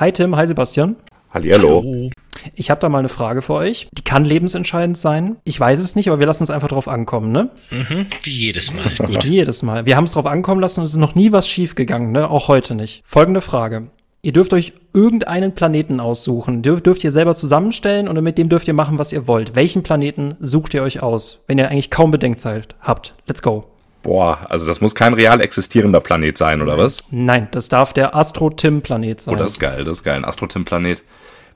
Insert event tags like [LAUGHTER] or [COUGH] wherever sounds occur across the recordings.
Hi Tim, hi Sebastian. Hallihallo. Ich habe da mal eine Frage für euch. Die kann lebensentscheidend sein. Ich weiß es nicht, aber wir lassen es einfach drauf ankommen, ne? Mhm, wie jedes Mal. [LAUGHS] Gut. Wie jedes Mal. Wir haben es drauf ankommen lassen und es ist noch nie was schief gegangen, ne? Auch heute nicht. Folgende Frage. Ihr dürft euch irgendeinen Planeten aussuchen. Dürft, dürft ihr selber zusammenstellen und mit dem dürft ihr machen, was ihr wollt. Welchen Planeten sucht ihr euch aus, wenn ihr eigentlich kaum Bedenkzeit habt? Let's go. Boah, also das muss kein real existierender Planet sein, oder was? Nein, das darf der Astro-Tim-Planet sein. Oh, das ist geil, das ist geil. Ein Astro-Tim-Planet.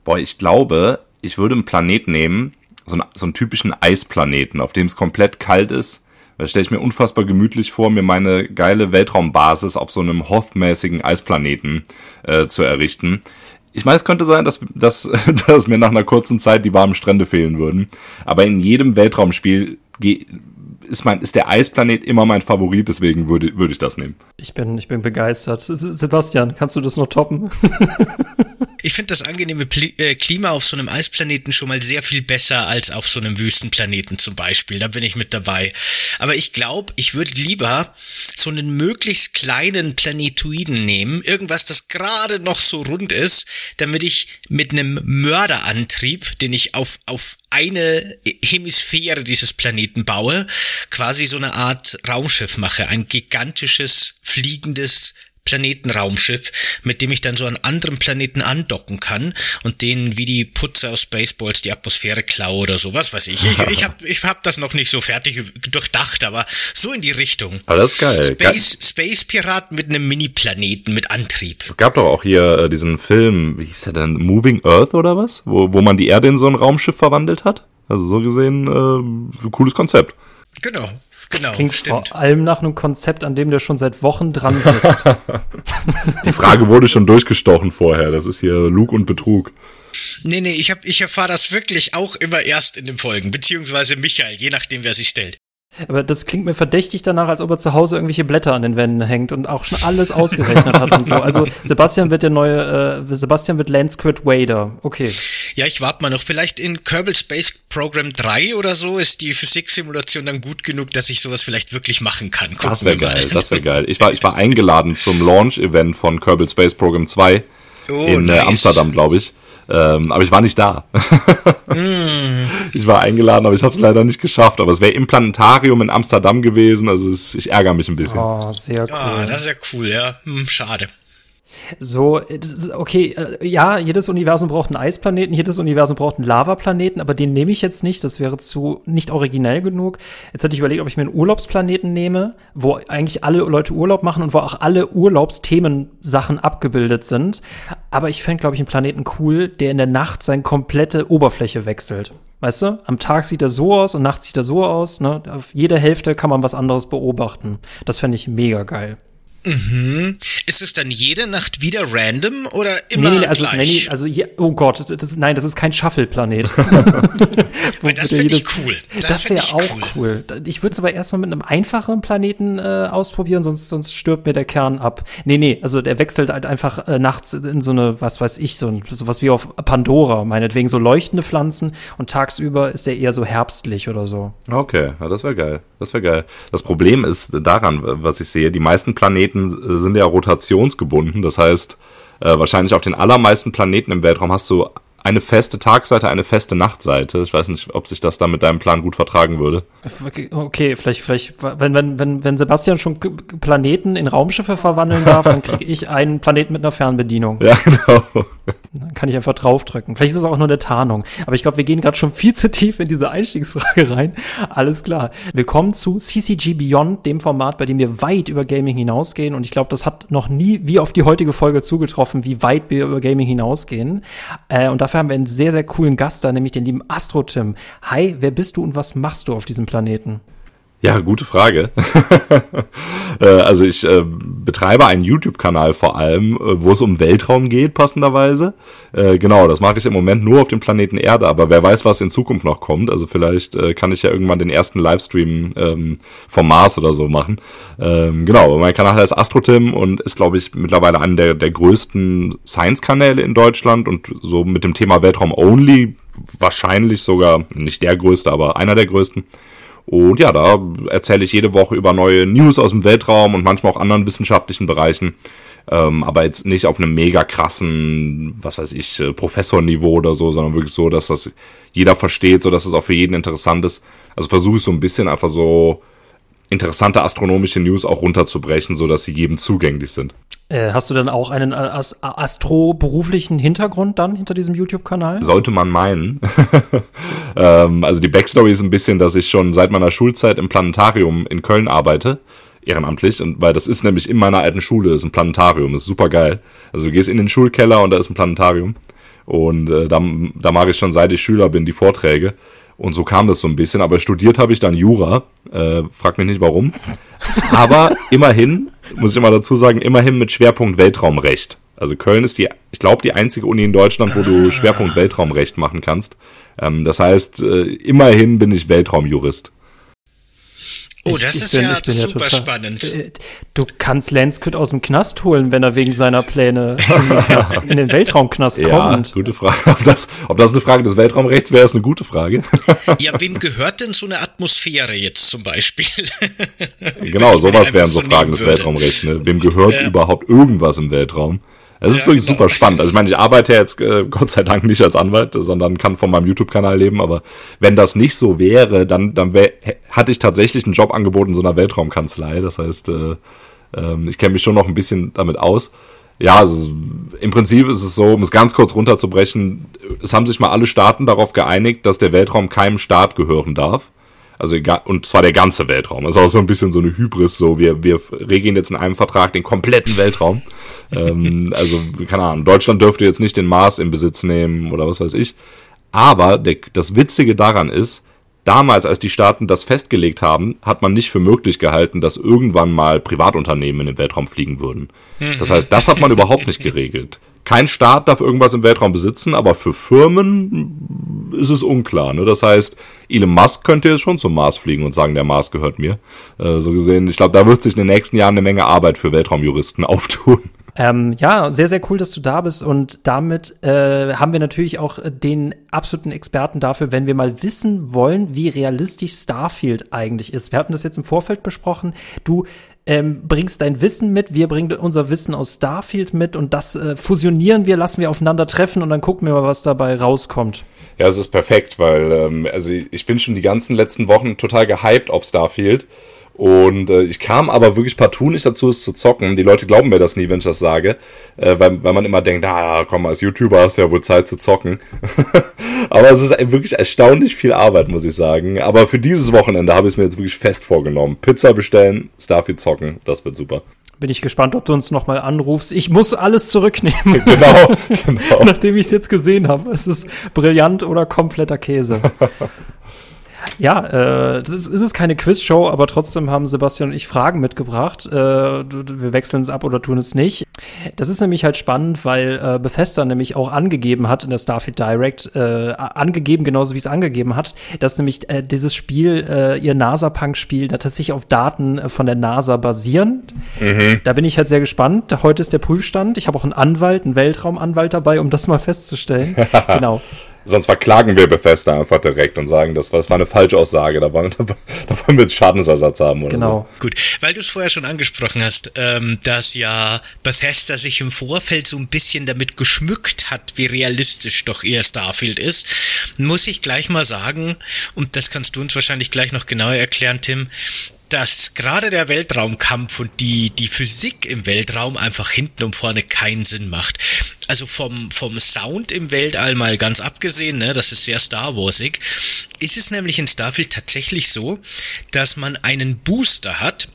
Boah, ich glaube, ich würde einen Planet nehmen, so einen, so einen typischen Eisplaneten, auf dem es komplett kalt ist. Da stelle ich mir unfassbar gemütlich vor, mir meine geile Weltraumbasis auf so einem Hoth-mäßigen Eisplaneten äh, zu errichten. Ich meine, es könnte sein, dass, dass, [LAUGHS] dass mir nach einer kurzen Zeit die warmen Strände fehlen würden. Aber in jedem Weltraumspiel ist, mein, ist der Eisplanet immer mein Favorit, deswegen würde, würde ich das nehmen. Ich bin, ich bin begeistert. Sebastian, kannst du das noch toppen? [LAUGHS] Ich finde das angenehme äh, Klima auf so einem Eisplaneten schon mal sehr viel besser als auf so einem Wüstenplaneten zum Beispiel. Da bin ich mit dabei. Aber ich glaube, ich würde lieber so einen möglichst kleinen Planetoiden nehmen, irgendwas, das gerade noch so rund ist, damit ich mit einem Mörderantrieb, den ich auf, auf eine Hemisphäre dieses Planeten baue, quasi so eine Art Raumschiff mache. Ein gigantisches, fliegendes Planetenraumschiff, mit dem ich dann so an anderen Planeten andocken kann und denen wie die Putzer aus Spaceballs die Atmosphäre klaue oder so, was weiß ich. Ich, ich habe ich hab das noch nicht so fertig durchdacht, aber so in die Richtung. Alles geil. Space, Space Pirat mit einem Mini-Planeten mit Antrieb. Es gab doch auch hier äh, diesen Film, wie hieß der denn, Moving Earth oder was? Wo, wo man die Erde in so ein Raumschiff verwandelt hat? Also so gesehen, äh, cooles Konzept. Genau, genau. Klingt stimmt. vor allem nach einem Konzept, an dem der schon seit Wochen dran sitzt. [LAUGHS] [LAUGHS] Die Frage wurde schon durchgestochen vorher. Das ist hier Lug und Betrug. Nee, nee, ich, hab, ich erfahre das wirklich auch immer erst in den Folgen, beziehungsweise Michael, je nachdem, wer sich stellt. Aber das klingt mir verdächtig danach, als ob er zu Hause irgendwelche Blätter an den Wänden hängt und auch schon alles ausgerechnet hat und so. Also [LAUGHS] Sebastian wird der neue, äh, Sebastian wird Lance Kurt Wader. Okay. Ja, ich warte mal noch. Vielleicht in Kerbal Space Program 3 oder so ist die Physiksimulation dann gut genug, dass ich sowas vielleicht wirklich machen kann. Gucken das wäre geil, das wäre geil. Ich war, ich war [LAUGHS] eingeladen zum Launch-Event von Kerbal Space Program 2 oh, in äh, nice. Amsterdam, glaube ich. Ähm, aber ich war nicht da. mm. [LAUGHS] Ich war eingeladen, aber ich habe es leider nicht geschafft. Aber es wäre im Planetarium in Amsterdam gewesen. Also es, ich ärgere mich ein bisschen. Oh, sehr cool. Ah, das ist ja cool, ja. Hm, schade. So, okay, äh, ja, jedes Universum braucht einen Eisplaneten, jedes Universum braucht einen Lavaplaneten, aber den nehme ich jetzt nicht, das wäre zu nicht originell genug. Jetzt hätte ich überlegt, ob ich mir einen Urlaubsplaneten nehme, wo eigentlich alle Leute Urlaub machen und wo auch alle Urlaubsthemensachen abgebildet sind. Aber ich fände, glaube ich, einen Planeten cool, der in der Nacht seine komplette Oberfläche wechselt. Weißt du? Am Tag sieht er so aus und nachts sieht er so aus. Ne? Auf jeder Hälfte kann man was anderes beobachten. Das fände ich mega geil. Mhm. Ist es dann jede Nacht wieder random oder immer nee, nee, also, gleich? Nee, also hier, oh Gott, das, nein, das ist kein Shuffle-Planet. [LAUGHS] [LAUGHS] das finde ich cool. Das, das wäre auch cool. cool. Ich würde es aber erstmal mit einem einfacheren Planeten äh, ausprobieren, sonst, sonst stirbt mir der Kern ab. Nee, nee, also der wechselt halt einfach äh, nachts in so eine, was weiß ich, so, so was wie auf Pandora, meinetwegen so leuchtende Pflanzen und tagsüber ist der eher so herbstlich oder so. Okay, ja, das wäre geil. Das wäre geil. Das Problem ist daran, was ich sehe, die meisten Planeten sind ja rotationsgebunden. Das heißt, äh, wahrscheinlich auf den allermeisten Planeten im Weltraum hast du eine feste Tagseite, eine feste Nachtseite. Ich weiß nicht, ob sich das dann mit deinem Plan gut vertragen würde. Okay, vielleicht, vielleicht, wenn, wenn, wenn, wenn Sebastian schon Planeten in Raumschiffe verwandeln [LAUGHS] darf, dann kriege ich einen Planeten mit einer Fernbedienung. Ja, genau. Dann kann ich einfach draufdrücken. Vielleicht ist es auch nur eine Tarnung. Aber ich glaube, wir gehen gerade schon viel zu tief in diese Einstiegsfrage rein. Alles klar. Willkommen zu CCG Beyond, dem Format, bei dem wir weit über Gaming hinausgehen. Und ich glaube, das hat noch nie wie auf die heutige Folge zugetroffen, wie weit wir über Gaming hinausgehen. Äh, und dafür haben wir einen sehr, sehr coolen Gast da, nämlich den lieben Astro Tim. Hi, wer bist du und was machst du auf diesem Planeten? Ja, gute Frage. [LAUGHS] Äh, also ich äh, betreibe einen YouTube-Kanal vor allem, äh, wo es um Weltraum geht, passenderweise. Äh, genau, das mache ich im Moment nur auf dem Planeten Erde, aber wer weiß, was in Zukunft noch kommt. Also vielleicht äh, kann ich ja irgendwann den ersten Livestream ähm, vom Mars oder so machen. Ähm, genau, mein Kanal heißt AstroTim und ist, glaube ich, mittlerweile einer der, der größten Science-Kanäle in Deutschland und so mit dem Thema Weltraum Only wahrscheinlich sogar nicht der größte, aber einer der größten. Und ja, da erzähle ich jede Woche über neue News aus dem Weltraum und manchmal auch anderen wissenschaftlichen Bereichen. ähm, aber jetzt nicht auf einem mega krassen, was weiß ich, äh, Professorniveau oder so, sondern wirklich so, dass das jeder versteht, so dass es auch für jeden interessant ist. Also versuche ich so ein bisschen einfach so interessante astronomische News auch runterzubrechen, so dass sie jedem zugänglich sind. Äh, hast du dann auch einen äh, As astroberuflichen Hintergrund dann hinter diesem YouTube-Kanal? Sollte man meinen. [LAUGHS] ähm, also die Backstory ist ein bisschen, dass ich schon seit meiner Schulzeit im Planetarium in Köln arbeite ehrenamtlich, und weil das ist nämlich in meiner alten Schule, ist ein Planetarium, ist super geil. Also du gehst in den Schulkeller und da ist ein Planetarium. Und äh, da, da mache ich schon seit ich Schüler bin die Vorträge. Und so kam das so ein bisschen. Aber studiert habe ich dann Jura. Äh, frag mich nicht warum. Aber immerhin, muss ich immer dazu sagen, immerhin mit Schwerpunkt Weltraumrecht. Also Köln ist die, ich glaube, die einzige Uni in Deutschland, wo du Schwerpunkt Weltraumrecht machen kannst. Ähm, das heißt, äh, immerhin bin ich Weltraumjurist. Oh, das ich, ist bin, ja super ja total, spannend. Äh, du kannst Lanskut aus dem Knast holen, wenn er wegen seiner Pläne in den [LAUGHS] Weltraumknast ja, kommt. gute Frage. [LAUGHS] Ob das, ob das eine Frage des Weltraumrechts wäre, ist eine gute Frage. [LAUGHS] Ja, wem gehört denn so eine Atmosphäre jetzt zum Beispiel? genau, sowas wären so Fragen des Weltraumrechts. Ne? Wem gehört ja. überhaupt irgendwas im Weltraum? Es ist ja, wirklich genau. super spannend. Also ich meine, ich arbeite jetzt äh, [LAUGHS] Gott sei Dank nicht als Anwalt, sondern kann von meinem YouTube-Kanal leben. Aber wenn das nicht so wäre, dann, dann wär, hatte ich tatsächlich einen Jobangebot in so einer Weltraumkanzlei. Das heißt, äh, äh, ich kenne mich schon noch ein bisschen damit aus. Ja, also im Prinzip ist es so, um es ganz kurz runterzubrechen, es haben sich mal alle Staaten darauf geeinigt, dass der Weltraum keinem Staat gehören darf. Also egal, und zwar der ganze Weltraum. Das ist auch so ein bisschen so eine Hybris, so wir, wir regeln jetzt in einem Vertrag den kompletten Weltraum. Ähm, also, keine Ahnung, Deutschland dürfte jetzt nicht den Mars in Besitz nehmen oder was weiß ich. Aber der, das Witzige daran ist, damals, als die Staaten das festgelegt haben, hat man nicht für möglich gehalten, dass irgendwann mal Privatunternehmen in den Weltraum fliegen würden. Das heißt, das hat man überhaupt nicht geregelt. Kein Staat darf irgendwas im Weltraum besitzen, aber für Firmen ist es unklar. Ne? Das heißt, Elon Musk könnte jetzt schon zum Mars fliegen und sagen, der Mars gehört mir. Äh, so gesehen, ich glaube, da wird sich in den nächsten Jahren eine Menge Arbeit für Weltraumjuristen [LAUGHS] auftun. Ähm, ja, sehr, sehr cool, dass du da bist. Und damit äh, haben wir natürlich auch den absoluten Experten dafür, wenn wir mal wissen wollen, wie realistisch Starfield eigentlich ist. Wir hatten das jetzt im Vorfeld besprochen. Du ähm, bringst dein Wissen mit, wir bringen unser Wissen aus Starfield mit und das äh, fusionieren wir, lassen wir aufeinander treffen und dann gucken wir mal, was dabei rauskommt. Ja, es ist perfekt, weil ähm, also ich bin schon die ganzen letzten Wochen total gehypt auf Starfield und äh, ich kam aber wirklich partout nicht dazu, es zu zocken. Die Leute glauben mir das nie, wenn ich das sage. Äh, weil, weil man immer denkt, ah, komm, als YouTuber hast du ja wohl Zeit zu zocken. [LAUGHS] aber es ist wirklich erstaunlich viel Arbeit, muss ich sagen. Aber für dieses Wochenende habe ich es mir jetzt wirklich fest vorgenommen. Pizza bestellen, Starfield zocken, das wird super. Bin ich gespannt, ob du uns nochmal anrufst. Ich muss alles zurücknehmen. [LAUGHS] Genau, [LAUGHS] genau. Nachdem ich es jetzt gesehen habe. Es ist brillant oder kompletter Käse. Ja, äh, das ist, ist es keine Quizshow, aber trotzdem haben Sebastian und ich Fragen mitgebracht. Äh, wir wechseln es ab oder tun es nicht. Das ist nämlich halt spannend, weil äh, Bethesda nämlich auch angegeben hat in der Starfield Direct, äh, angegeben, genauso wie es angegeben hat, dass nämlich äh, dieses Spiel, äh, ihr NASA-Punk-Spiel, da tatsächlich auf Daten äh, von der NASA basieren. Mhm. Da bin ich halt sehr gespannt. Heute ist der Prüfstand. Ich habe auch einen Anwalt, einen Weltraumanwalt dabei, um das mal festzustellen. [LAUGHS] genau. Sonst verklagen wir Bethesda einfach direkt und sagen, das war, das war eine Falschaussage, da wollen, da, da wollen wir [LAUGHS] jetzt Schadensersatz haben. Oder genau. So. Gut, weil du es vorher schon angesprochen hast, ähm, dass ja Bethesda sich im Vorfeld so ein bisschen damit geschmückt hat, wie realistisch doch ihr Starfield ist, muss ich gleich mal sagen, und das kannst du uns wahrscheinlich gleich noch genauer erklären, Tim, dass gerade der Weltraumkampf und die, die Physik im Weltraum einfach hinten und vorne keinen Sinn macht. Also vom, vom Sound im Weltall mal ganz abgesehen, ne, das ist sehr Star Warsig, ist es nämlich in Starfield tatsächlich so, dass man einen Booster hat,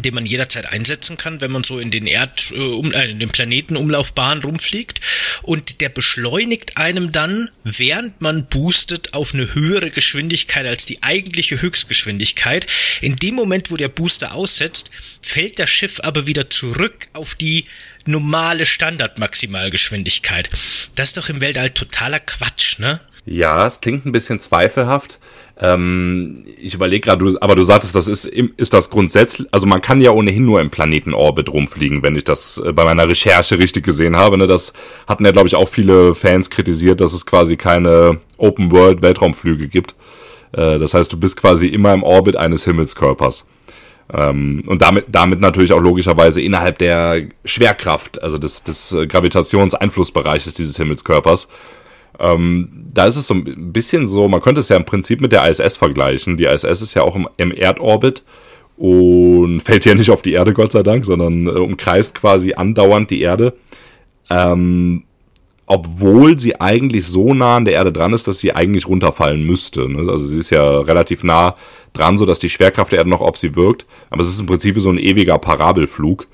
den man jederzeit einsetzen kann, wenn man so in den Erd, äh, um, äh, in den Planetenumlaufbahn rumfliegt. Und der beschleunigt einem dann, während man boostet, auf eine höhere Geschwindigkeit als die eigentliche Höchstgeschwindigkeit. In dem Moment, wo der Booster aussetzt, fällt das Schiff aber wieder zurück auf die normale Standardmaximalgeschwindigkeit. Das ist doch im Weltall totaler Quatsch, ne? Ja, es klingt ein bisschen zweifelhaft. Ähm, ich überlege gerade, aber du sagtest, das ist, ist das grundsätzlich, also man kann ja ohnehin nur im Planetenorbit rumfliegen, wenn ich das äh, bei meiner Recherche richtig gesehen habe. Ne? Das hatten ja, glaube ich, auch viele Fans kritisiert, dass es quasi keine Open-World-Weltraumflüge gibt. Äh, das heißt, du bist quasi immer im Orbit eines Himmelskörpers. Ähm, und damit, damit natürlich auch logischerweise innerhalb der Schwerkraft, also des, des Gravitationseinflussbereiches dieses Himmelskörpers. Ähm, da ist es so ein bisschen so, man könnte es ja im Prinzip mit der ISS vergleichen. Die ISS ist ja auch im, im Erdorbit und [LAUGHS] fällt ja nicht auf die Erde, Gott sei Dank, sondern äh, umkreist quasi andauernd die Erde. Ähm, obwohl sie eigentlich so nah an der Erde dran ist, dass sie eigentlich runterfallen müsste. Ne? Also sie ist ja relativ nah dran, so dass die Schwerkraft der Erde noch auf sie wirkt. Aber es ist im Prinzip so ein ewiger Parabelflug.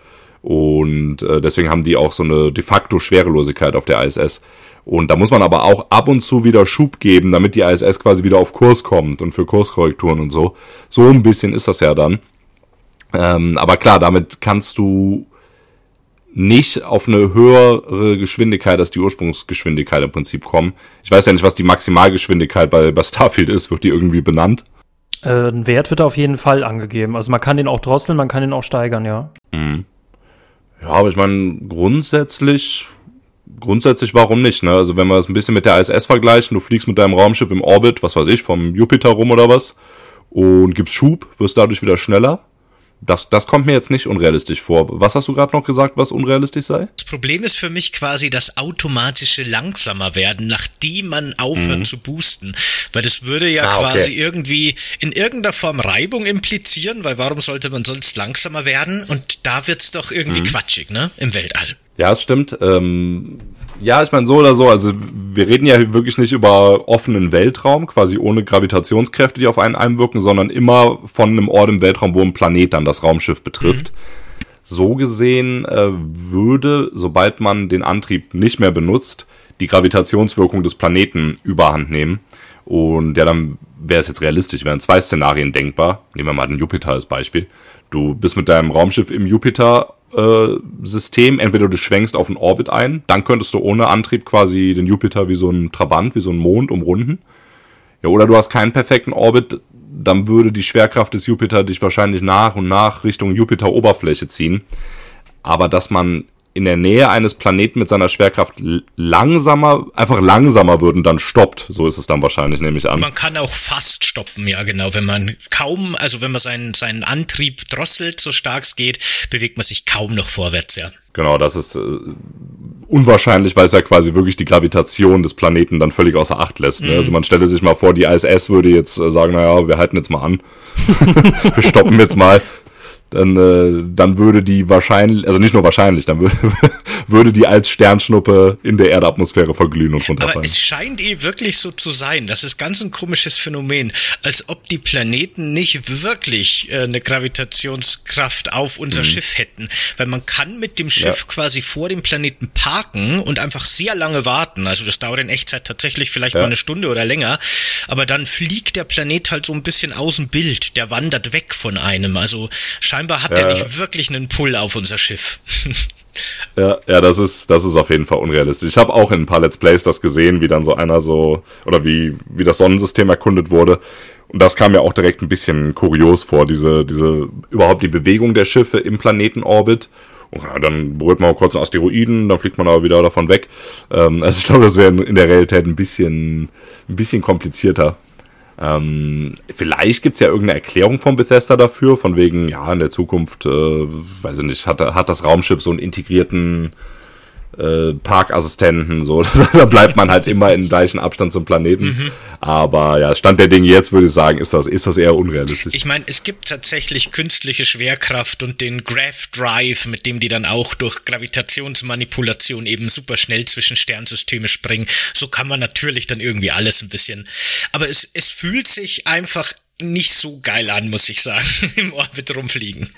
Und äh, deswegen haben die auch so eine de facto Schwerelosigkeit auf der ISS. Und da muss man aber auch ab und zu wieder Schub geben, damit die ISS quasi wieder auf Kurs kommt und für Kurskorrekturen und so. So ein bisschen ist das ja dann. Ähm, aber klar, damit kannst du nicht auf eine höhere Geschwindigkeit als die Ursprungsgeschwindigkeit im Prinzip kommen. Ich weiß ja nicht, was die Maximalgeschwindigkeit bei, bei Starfield ist. Wird die irgendwie benannt? Äh, ein Wert wird auf jeden Fall angegeben. Also man kann den auch drosseln, man kann den auch steigern, ja. Mhm. Ja, aber ich meine, grundsätzlich, grundsätzlich warum nicht, ne? Also wenn wir es ein bisschen mit der ISS vergleichen, du fliegst mit deinem Raumschiff im Orbit, was weiß ich, vom Jupiter rum oder was, und gibst Schub, wirst dadurch wieder schneller das, das kommt mir jetzt nicht unrealistisch vor. Was hast du gerade noch gesagt, was unrealistisch sei? Das Problem ist für mich quasi das automatische langsamer werden, nachdem man aufhört mhm. zu boosten. Weil das würde ja ah, quasi okay. irgendwie in irgendeiner Form Reibung implizieren, weil warum sollte man sonst langsamer werden? Und da wird's doch irgendwie mhm. quatschig, ne? Im Weltall. Ja, es stimmt. Ähm, ja, ich meine so oder so. Also wir reden ja wirklich nicht über offenen Weltraum, quasi ohne Gravitationskräfte, die auf einen einwirken, sondern immer von einem Ort im Weltraum, wo ein Planet dann das Raumschiff betrifft. Mhm. So gesehen äh, würde, sobald man den Antrieb nicht mehr benutzt, die Gravitationswirkung des Planeten überhand nehmen. Und ja, dann wäre es jetzt realistisch, wären zwei Szenarien denkbar. Nehmen wir mal den Jupiter als Beispiel. Du bist mit deinem Raumschiff im Jupiter System. Entweder du schwenkst auf einen Orbit ein, dann könntest du ohne Antrieb quasi den Jupiter wie so ein Trabant, wie so ein Mond umrunden. Ja, oder du hast keinen perfekten Orbit, dann würde die Schwerkraft des Jupiter dich wahrscheinlich nach und nach Richtung Jupiter-Oberfläche ziehen. Aber dass man in der Nähe eines Planeten mit seiner Schwerkraft langsamer, einfach langsamer würden, dann stoppt. So ist es dann wahrscheinlich, nehme ich an. Man kann auch fast stoppen, ja genau. Wenn man kaum, also wenn man seinen, seinen Antrieb drosselt, so stark es geht, bewegt man sich kaum noch vorwärts, ja. Genau, das ist äh, unwahrscheinlich, weil es ja quasi wirklich die Gravitation des Planeten dann völlig außer Acht lässt. Ne? Mhm. Also man stelle sich mal vor, die ISS würde jetzt äh, sagen, naja, wir halten jetzt mal an. [LAUGHS] wir stoppen jetzt mal dann, äh, dann würde die wahrscheinlich, also nicht nur wahrscheinlich, dann würde, [LAUGHS] würde die als Sternschnuppe in der Erdatmosphäre verglühen und runterfallen. Aber es scheint eh wirklich so zu sein. Das ist ganz ein komisches Phänomen, als ob die Planeten nicht wirklich äh, eine Gravitationskraft auf unser mhm. Schiff hätten. Weil man kann mit dem Schiff ja. quasi vor dem Planeten parken und einfach sehr lange warten. Also das dauert in Echtzeit tatsächlich vielleicht ja. mal eine Stunde oder länger. Aber dann fliegt der Planet halt so ein bisschen aus dem Bild. Der wandert weg von einem. Also scheinbar hat ja. der nicht wirklich einen Pull auf unser Schiff. [LAUGHS] Ja, ja, das ist, das ist auf jeden Fall unrealistisch. Ich habe auch in ein paar Let's Plays das gesehen, wie dann so einer so, oder wie, wie das Sonnensystem erkundet wurde. Und das kam mir auch direkt ein bisschen kurios vor, diese, diese, überhaupt die Bewegung der Schiffe im Planetenorbit. Und ja, dann berührt man kurz einen Asteroiden, dann fliegt man aber wieder davon weg. Ähm, also ich glaube, das wäre in der Realität ein bisschen, ein bisschen komplizierter. Ähm, vielleicht gibt's ja irgendeine Erklärung von Bethesda dafür, von wegen, ja, in der Zukunft, äh, weiß ich nicht, hat, hat das Raumschiff so einen integrierten äh, Parkassistenten, so, [LAUGHS] da bleibt man halt immer in gleichen Abstand zum Planeten. Mhm. Aber ja, Stand der Dinge jetzt würde ich sagen, ist das, ist das eher unrealistisch. Ich meine, es gibt tatsächlich künstliche Schwerkraft und den Graph Drive, mit dem die dann auch durch Gravitationsmanipulation eben super schnell zwischen Sternsysteme springen. So kann man natürlich dann irgendwie alles ein bisschen. Aber es, es fühlt sich einfach nicht so geil an, muss ich sagen, [LAUGHS] im Orbit rumfliegen. [LAUGHS]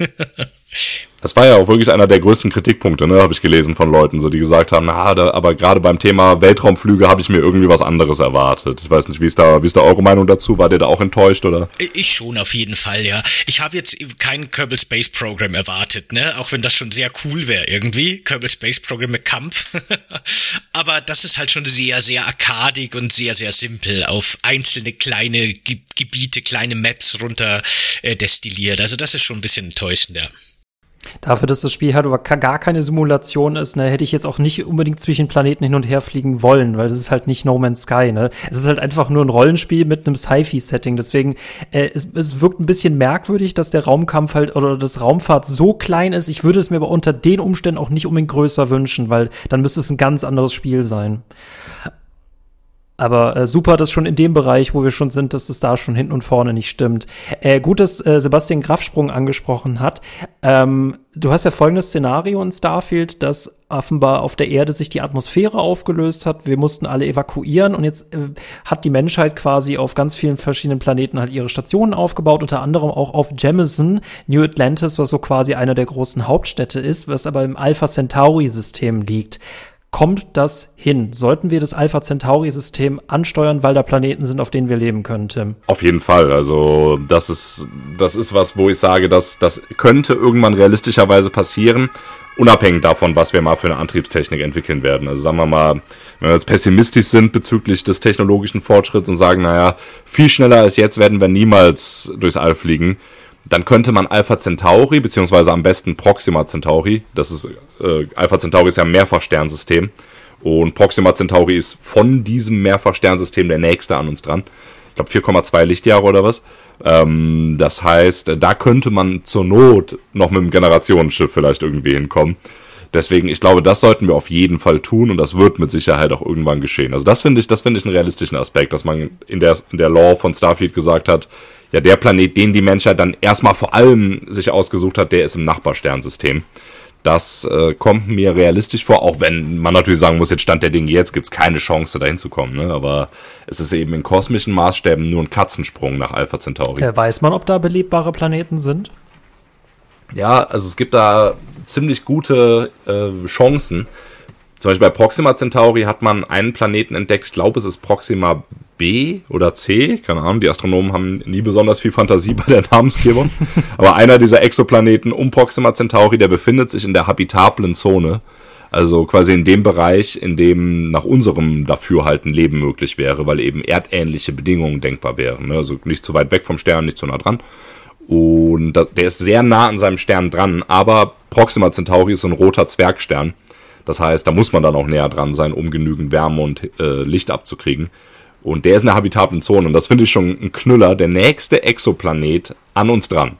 Das war ja auch wirklich einer der größten Kritikpunkte, ne, habe ich gelesen von Leuten, so die gesagt haben, na, da, aber gerade beim Thema Weltraumflüge habe ich mir irgendwie was anderes erwartet. Ich weiß nicht, wie ist da, wie ist da eure Meinung dazu? War der da auch enttäuscht oder? Ich schon auf jeden Fall, ja. Ich habe jetzt kein Kerbal Space Program erwartet, ne, auch wenn das schon sehr cool wäre irgendwie, Kerbal Space Program mit Kampf. [LAUGHS] aber das ist halt schon sehr, sehr arkadig und sehr, sehr simpel auf einzelne kleine Gebiete, kleine Maps runter äh, destilliert. Also das ist schon ein bisschen enttäuschend, ja. Dafür, dass das Spiel halt aber gar keine Simulation ist, ne, hätte ich jetzt auch nicht unbedingt zwischen Planeten hin und her fliegen wollen, weil es ist halt nicht No Man's Sky, ne. Es ist halt einfach nur ein Rollenspiel mit einem Sci-Fi-Setting. Deswegen, äh, es, es wirkt ein bisschen merkwürdig, dass der Raumkampf halt oder das Raumfahrt so klein ist. Ich würde es mir aber unter den Umständen auch nicht unbedingt größer wünschen, weil dann müsste es ein ganz anderes Spiel sein. Aber äh, super, dass schon in dem Bereich, wo wir schon sind, dass es da schon hinten und vorne nicht stimmt. Äh, gut, dass äh, Sebastian Grafsprung angesprochen hat. Ähm, du hast ja folgendes Szenario in Starfield, dass offenbar auf der Erde sich die Atmosphäre aufgelöst hat. Wir mussten alle evakuieren und jetzt äh, hat die Menschheit quasi auf ganz vielen verschiedenen Planeten halt ihre Stationen aufgebaut, unter anderem auch auf Jemison, New Atlantis, was so quasi einer der großen Hauptstädte ist, was aber im Alpha Centauri-System liegt. Kommt das hin? Sollten wir das Alpha Centauri-System ansteuern, weil da Planeten sind, auf denen wir leben können, Tim? Auf jeden Fall. Also, das ist, das ist was, wo ich sage, dass das könnte irgendwann realistischerweise passieren, unabhängig davon, was wir mal für eine Antriebstechnik entwickeln werden. Also sagen wir mal, wenn wir jetzt pessimistisch sind bezüglich des technologischen Fortschritts und sagen, naja, viel schneller als jetzt werden wir niemals durchs All fliegen, dann könnte man Alpha Centauri, beziehungsweise am besten Proxima Centauri, das ist, äh, Alpha Centauri ist ja ein Mehrfachsternsystem, und Proxima Centauri ist von diesem Mehrfachsternsystem der nächste an uns dran. Ich glaube 4,2 Lichtjahre oder was. Ähm, das heißt, da könnte man zur Not noch mit einem Generationenschiff vielleicht irgendwie hinkommen. Deswegen, ich glaube, das sollten wir auf jeden Fall tun und das wird mit Sicherheit auch irgendwann geschehen. Also das finde ich, das finde ich einen realistischen Aspekt, dass man in der, in der Law von Starfield gesagt hat, ja, der Planet, den die Menschheit dann erstmal vor allem sich ausgesucht hat, der ist im Nachbarsternsystem. Das äh, kommt mir realistisch vor, auch wenn man natürlich sagen muss, jetzt Stand der Dinge, jetzt gibt's keine Chance, dahin zu kommen. Ne? Aber es ist eben in kosmischen Maßstäben nur ein Katzensprung nach Alpha Centauri. Äh, weiß man, ob da belebbare Planeten sind? Ja, also es gibt da ziemlich gute äh, Chancen. Zum Beispiel bei Proxima Centauri hat man einen Planeten entdeckt, ich glaube, es ist Proxima B oder C, keine Ahnung, die Astronomen haben nie besonders viel Fantasie bei der Namensgebung. [LAUGHS] Aber einer dieser Exoplaneten um Proxima Centauri, der befindet sich in der habitablen Zone. Also quasi in dem Bereich, in dem nach unserem Dafürhalten Leben möglich wäre, weil eben erdähnliche Bedingungen denkbar wären. Ne? Also nicht zu weit weg vom Stern, nicht zu nah dran. Und der ist sehr nah an seinem Stern dran, aber Proxima Centauri ist so ein roter Zwergstern. Das heißt, da muss man dann auch näher dran sein, um genügend Wärme und äh, Licht abzukriegen. Und der ist in der habitablen Zone. Und das finde ich schon ein Knüller. Der nächste Exoplanet an uns dran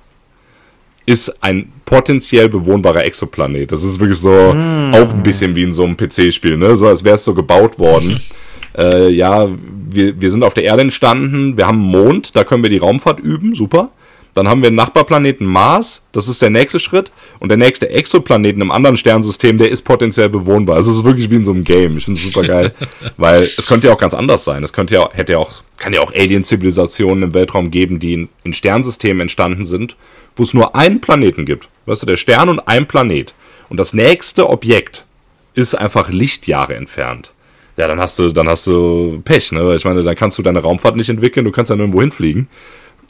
ist ein potenziell bewohnbarer Exoplanet. Das ist wirklich so mm. auch ein bisschen wie in so einem PC-Spiel, ne? So als wäre es so gebaut worden. [LAUGHS] äh, ja, wir, wir sind auf der Erde entstanden, wir haben einen Mond, da können wir die Raumfahrt üben, super. Dann haben wir einen Nachbarplaneten Mars, das ist der nächste Schritt. Und der nächste Exoplaneten im anderen Sternsystem, der ist potenziell bewohnbar. Es ist wirklich wie in so einem Game. Ich finde es super geil. [LAUGHS] weil es könnte ja auch ganz anders sein. Es könnte ja, hätte ja auch, kann ja auch Alien-Zivilisationen im Weltraum geben, die in, in Sternsystemen entstanden sind, wo es nur einen Planeten gibt. Weißt du, der Stern und ein Planet. Und das nächste Objekt ist einfach Lichtjahre entfernt. Ja, dann hast du, dann hast du Pech, ne? Ich meine, dann kannst du deine Raumfahrt nicht entwickeln, du kannst ja nirgendwo hinfliegen.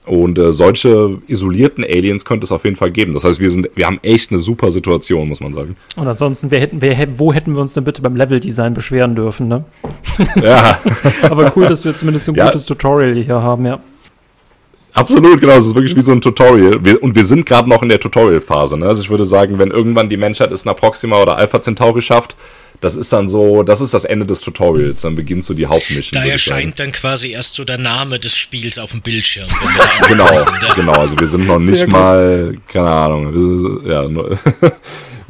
Und äh, solche isolierten Aliens könnte es auf jeden Fall geben. Das heißt, wir sind, wir haben echt eine super Situation, muss man sagen. Und ansonsten, wer hätten, wer, wo hätten wir uns denn bitte beim Leveldesign beschweren dürfen, ne? [LAUGHS] Ja. [LAUGHS] Aber cool, dass wir zumindest ein ja. gutes Tutorial hier haben, ja. Absolut, genau. Es ist wirklich wie so ein Tutorial. Wir, und wir sind gerade noch in der Tutorial-Phase. Ne? Also ich würde sagen, wenn irgendwann die Menschheit es nach Proxima oder Alpha Centauri schafft, das ist dann so, das ist das Ende des Tutorials, dann beginnt so die Hauptmission. Da erscheint dann quasi erst so der Name des Spiels auf dem Bildschirm. [LAUGHS] genau, sind, ja. genau, also wir sind noch Sehr nicht gut. mal, keine Ahnung, ja, [LAUGHS]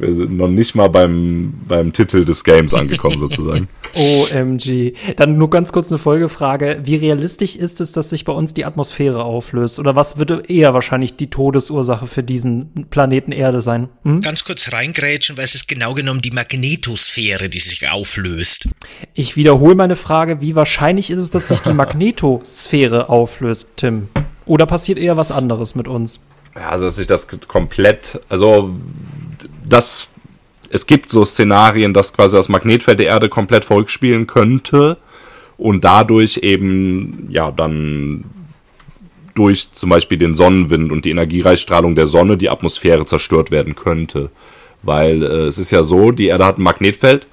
wir sind noch nicht mal beim, beim Titel des Games angekommen [LAUGHS] sozusagen. OMG. Dann nur ganz kurz eine Folgefrage. Wie realistisch ist es, dass sich bei uns die Atmosphäre auflöst? Oder was würde eher wahrscheinlich die Todesursache für diesen Planeten Erde sein? Hm? Ganz kurz reingrätschen, weil es ist genau genommen die Magnetosphäre, die sich auflöst. Ich wiederhole meine Frage. Wie wahrscheinlich ist es, dass sich die [LAUGHS] Magnetosphäre auflöst, Tim? Oder passiert eher was anderes mit uns? Ja, also dass sich das komplett, also das es gibt so Szenarien, dass quasi das Magnetfeld der Erde komplett verrückt spielen könnte und dadurch eben, ja, dann durch zum Beispiel den Sonnenwind und die Energiereichstrahlung der Sonne die Atmosphäre zerstört werden könnte. Weil äh, es ist ja so, die Erde hat ein Magnetfeld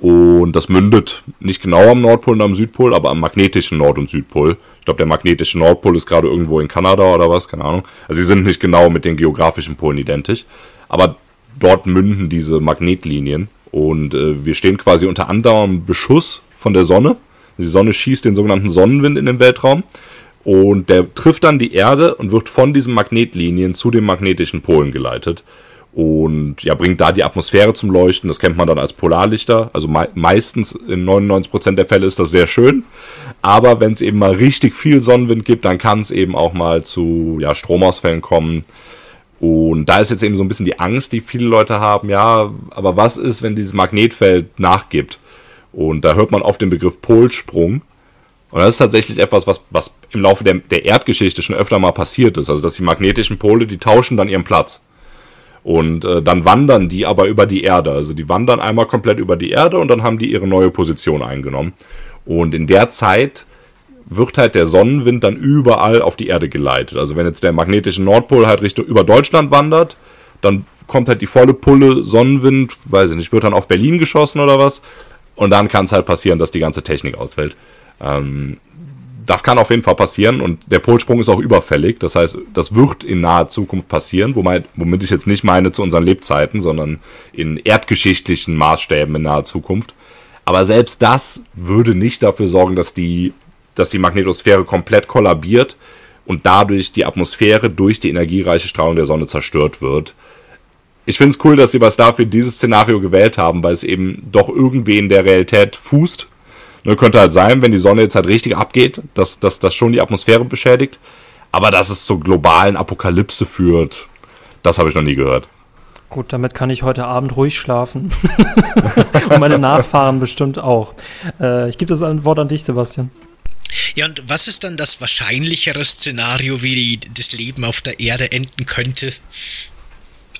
und das mündet nicht genau am Nordpol und am Südpol, aber am magnetischen Nord- und Südpol. Ich glaube, der magnetische Nordpol ist gerade irgendwo in Kanada oder was, keine Ahnung. Also sie sind nicht genau mit den geografischen Polen identisch. Aber dort münden diese Magnetlinien. Und äh, wir stehen quasi unter anderem Beschuss von der Sonne. Die Sonne schießt den sogenannten Sonnenwind in den Weltraum. Und der trifft dann die Erde und wird von diesen Magnetlinien zu den magnetischen Polen geleitet. Und ja, bringt da die Atmosphäre zum Leuchten. Das kennt man dann als Polarlichter. Also me meistens in 99% der Fälle ist das sehr schön. Aber wenn es eben mal richtig viel Sonnenwind gibt, dann kann es eben auch mal zu ja, Stromausfällen kommen. Und da ist jetzt eben so ein bisschen die Angst, die viele Leute haben, ja, aber was ist, wenn dieses Magnetfeld nachgibt? Und da hört man oft den Begriff Polsprung. Und das ist tatsächlich etwas, was, was im Laufe der, der Erdgeschichte schon öfter mal passiert ist. Also, dass die magnetischen Pole, die tauschen dann ihren Platz. Und äh, dann wandern die aber über die Erde. Also die wandern einmal komplett über die Erde und dann haben die ihre neue Position eingenommen. Und in der Zeit wird halt der Sonnenwind dann überall auf die Erde geleitet. Also wenn jetzt der magnetische Nordpol halt Richtung über Deutschland wandert, dann kommt halt die volle Pulle Sonnenwind, weiß ich nicht, wird dann auf Berlin geschossen oder was. Und dann kann es halt passieren, dass die ganze Technik ausfällt. Ähm, das kann auf jeden Fall passieren und der Polsprung ist auch überfällig. Das heißt, das wird in naher Zukunft passieren, womit ich jetzt nicht meine zu unseren Lebzeiten, sondern in erdgeschichtlichen Maßstäben in naher Zukunft. Aber selbst das würde nicht dafür sorgen, dass die dass die Magnetosphäre komplett kollabiert und dadurch die Atmosphäre durch die energiereiche Strahlung der Sonne zerstört wird. Ich finde es cool, dass sie bei Starfield dieses Szenario gewählt haben, weil es eben doch irgendwie in der Realität fußt. Ne, könnte halt sein, wenn die Sonne jetzt halt richtig abgeht, dass, das schon die Atmosphäre beschädigt. Aber dass es zur globalen Apokalypse führt, das habe ich noch nie gehört. Gut, damit kann ich heute Abend ruhig schlafen. [LAUGHS] Und meine Nachfahren bestimmt auch. Äh, ich gebe das Wort an dich, Sebastian. Ja, und was ist dann das wahrscheinlichere Szenario, wie das Leben auf der Erde enden könnte?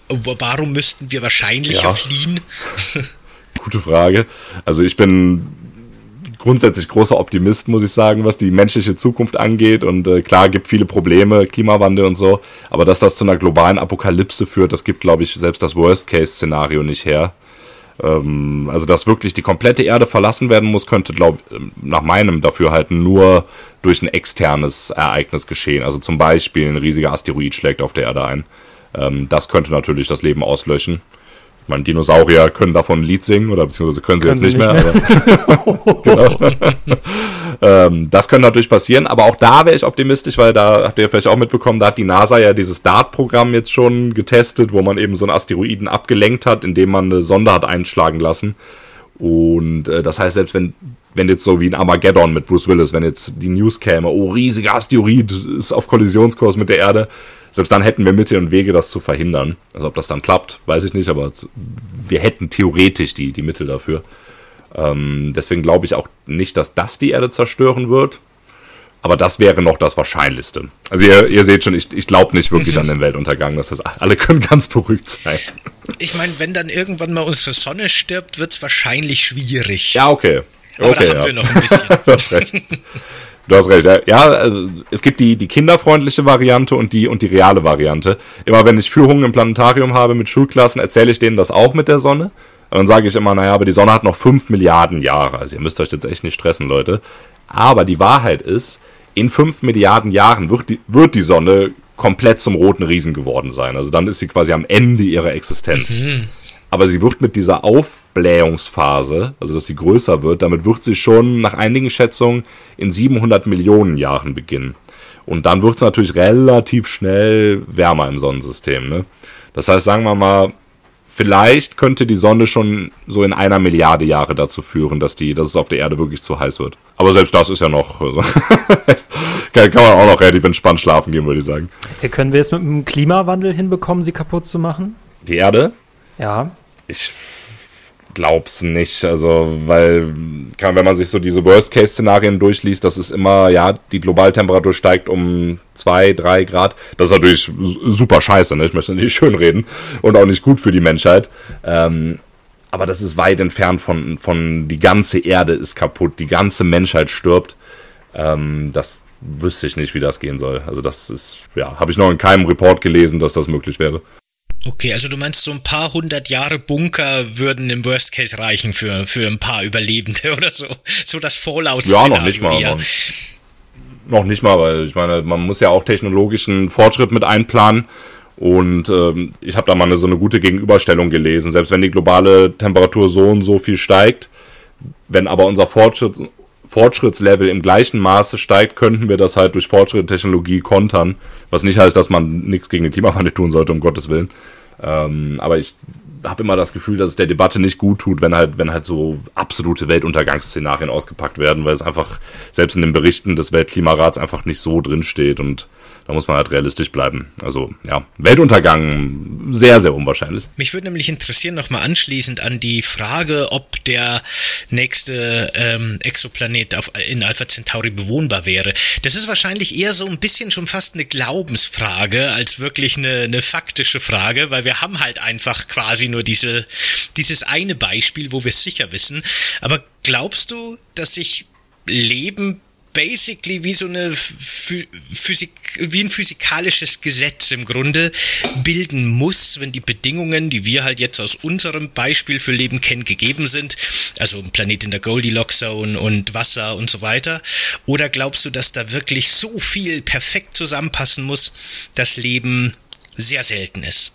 Warum müssten wir wahrscheinlicher ja. fliehen? [LAUGHS] Gute Frage. Also ich bin grundsätzlich großer Optimist, muss ich sagen, was die menschliche Zukunft angeht. Und äh, klar, gibt viele Probleme, Klimawandel und so. Aber dass das zu einer globalen Apokalypse führt, das gibt, glaube ich, selbst das Worst-Case-Szenario nicht her. Ähm, also, dass wirklich die komplette Erde verlassen werden muss, könnte, glaube nach meinem Dafürhalten nur durch ein externes Ereignis geschehen. Also zum Beispiel ein riesiger Asteroid schlägt auf der Erde ein. Ähm, das könnte natürlich das Leben auslöschen. Ich meine, Dinosaurier können davon ein Lied singen, oder beziehungsweise können sie können jetzt sie nicht, mehr. mehr. [LAUGHS] genau. [LAUGHS] ähm, das könnte natürlich passieren, aber auch da wäre ich optimistisch, weil da habt ihr vielleicht auch mitbekommen, da hat die NASA ja dieses DART-Programm jetzt schon getestet, wo man eben so einen Asteroiden abgelenkt hat, indem man eine Sonde hat einschlagen lassen. Und äh, das heißt, selbst wenn, wenn jetzt so wie ein Armageddon mit Bruce Willis, wenn jetzt die News käme, oh, riesiger Asteroid ist auf Kollisionskurs mit der Erde, selbst dann hätten wir Mittel und Wege, das zu verhindern. Also ob das dann klappt, weiß ich nicht, aber wir hätten theoretisch die, die Mittel dafür. Ähm, deswegen glaube ich auch nicht, dass das die Erde zerstören wird. Aber das wäre noch das Wahrscheinlichste. Also ihr, ihr seht schon, ich, ich glaube nicht wirklich an den Weltuntergang. Das heißt, alle können ganz beruhigt sein. Ich meine, wenn dann irgendwann mal unsere Sonne stirbt, wird es wahrscheinlich schwierig. Ja, okay. Aber okay, da haben ja. wir noch ein bisschen. [LAUGHS] Du hast recht, ja. also es gibt die, die kinderfreundliche Variante und die, und die reale Variante. Immer wenn ich Führungen im Planetarium habe mit Schulklassen, erzähle ich denen das auch mit der Sonne. Und dann sage ich immer, naja, aber die Sonne hat noch 5 Milliarden Jahre. Also ihr müsst euch jetzt echt nicht stressen, Leute. Aber die Wahrheit ist, in 5 Milliarden Jahren wird die, wird die Sonne komplett zum roten Riesen geworden sein. Also dann ist sie quasi am Ende ihrer Existenz. Mhm. Aber sie wird mit dieser Aufblähungsphase, also dass sie größer wird, damit wird sie schon nach einigen Schätzungen in 700 Millionen Jahren beginnen. Und dann wird es natürlich relativ schnell wärmer im Sonnensystem. Ne? Das heißt, sagen wir mal, vielleicht könnte die Sonne schon so in einer Milliarde Jahre dazu führen, dass, die, dass es auf der Erde wirklich zu heiß wird. Aber selbst das ist ja noch. Also [LAUGHS] kann, kann man auch noch relativ entspannt schlafen gehen, würde ich sagen. Können wir es mit dem Klimawandel hinbekommen, sie kaputt zu machen? Die Erde? Ja. Ich glaub's nicht. Also, weil, kann, wenn man sich so diese Worst-Case-Szenarien durchliest, das ist immer, ja, die Globaltemperatur steigt um zwei, drei Grad. Das ist natürlich super scheiße, ne? Ich möchte nicht [LAUGHS] schönreden und auch nicht gut für die Menschheit. Ähm, aber das ist weit entfernt von, von die ganze Erde ist kaputt, die ganze Menschheit stirbt. Ähm, das wüsste ich nicht, wie das gehen soll. Also das ist, ja, habe ich noch in keinem Report gelesen, dass das möglich wäre. Okay, also du meinst, so ein paar hundert Jahre Bunker würden im Worst Case reichen für, für ein paar Überlebende [LAUGHS] oder so. So das fallout Ja, noch nicht mal. Noch, noch nicht mal, weil ich meine, man muss ja auch technologischen Fortschritt mit einplanen. Und ähm, ich habe da mal eine, so eine gute Gegenüberstellung gelesen. Selbst wenn die globale Temperatur so und so viel steigt, wenn aber unser Fortschritt, Fortschrittslevel im gleichen Maße steigt, könnten wir das halt durch Fortschritt Technologie kontern. Was nicht heißt, dass man nichts gegen den Klimawandel tun sollte, um Gottes Willen. Ähm, aber ich habe immer das Gefühl, dass es der Debatte nicht gut tut, wenn halt, wenn halt so absolute Weltuntergangsszenarien ausgepackt werden, weil es einfach selbst in den Berichten des Weltklimarats einfach nicht so drinsteht und da muss man halt realistisch bleiben. Also ja, Weltuntergang sehr, sehr unwahrscheinlich. Mich würde nämlich interessieren, nochmal anschließend an die Frage, ob der nächste ähm, Exoplanet auf, in Alpha Centauri bewohnbar wäre. Das ist wahrscheinlich eher so ein bisschen schon fast eine Glaubensfrage als wirklich eine, eine faktische Frage, weil wir haben halt einfach quasi nur diese, dieses eine Beispiel, wo wir es sicher wissen. Aber glaubst du, dass sich Leben basically wie so eine Physik, wie ein physikalisches Gesetz im Grunde bilden muss, wenn die Bedingungen, die wir halt jetzt aus unserem Beispiel für Leben kennen, gegeben sind. Also ein Planet in der Goldilocks Zone und Wasser und so weiter. Oder glaubst du, dass da wirklich so viel perfekt zusammenpassen muss, dass Leben sehr selten ist?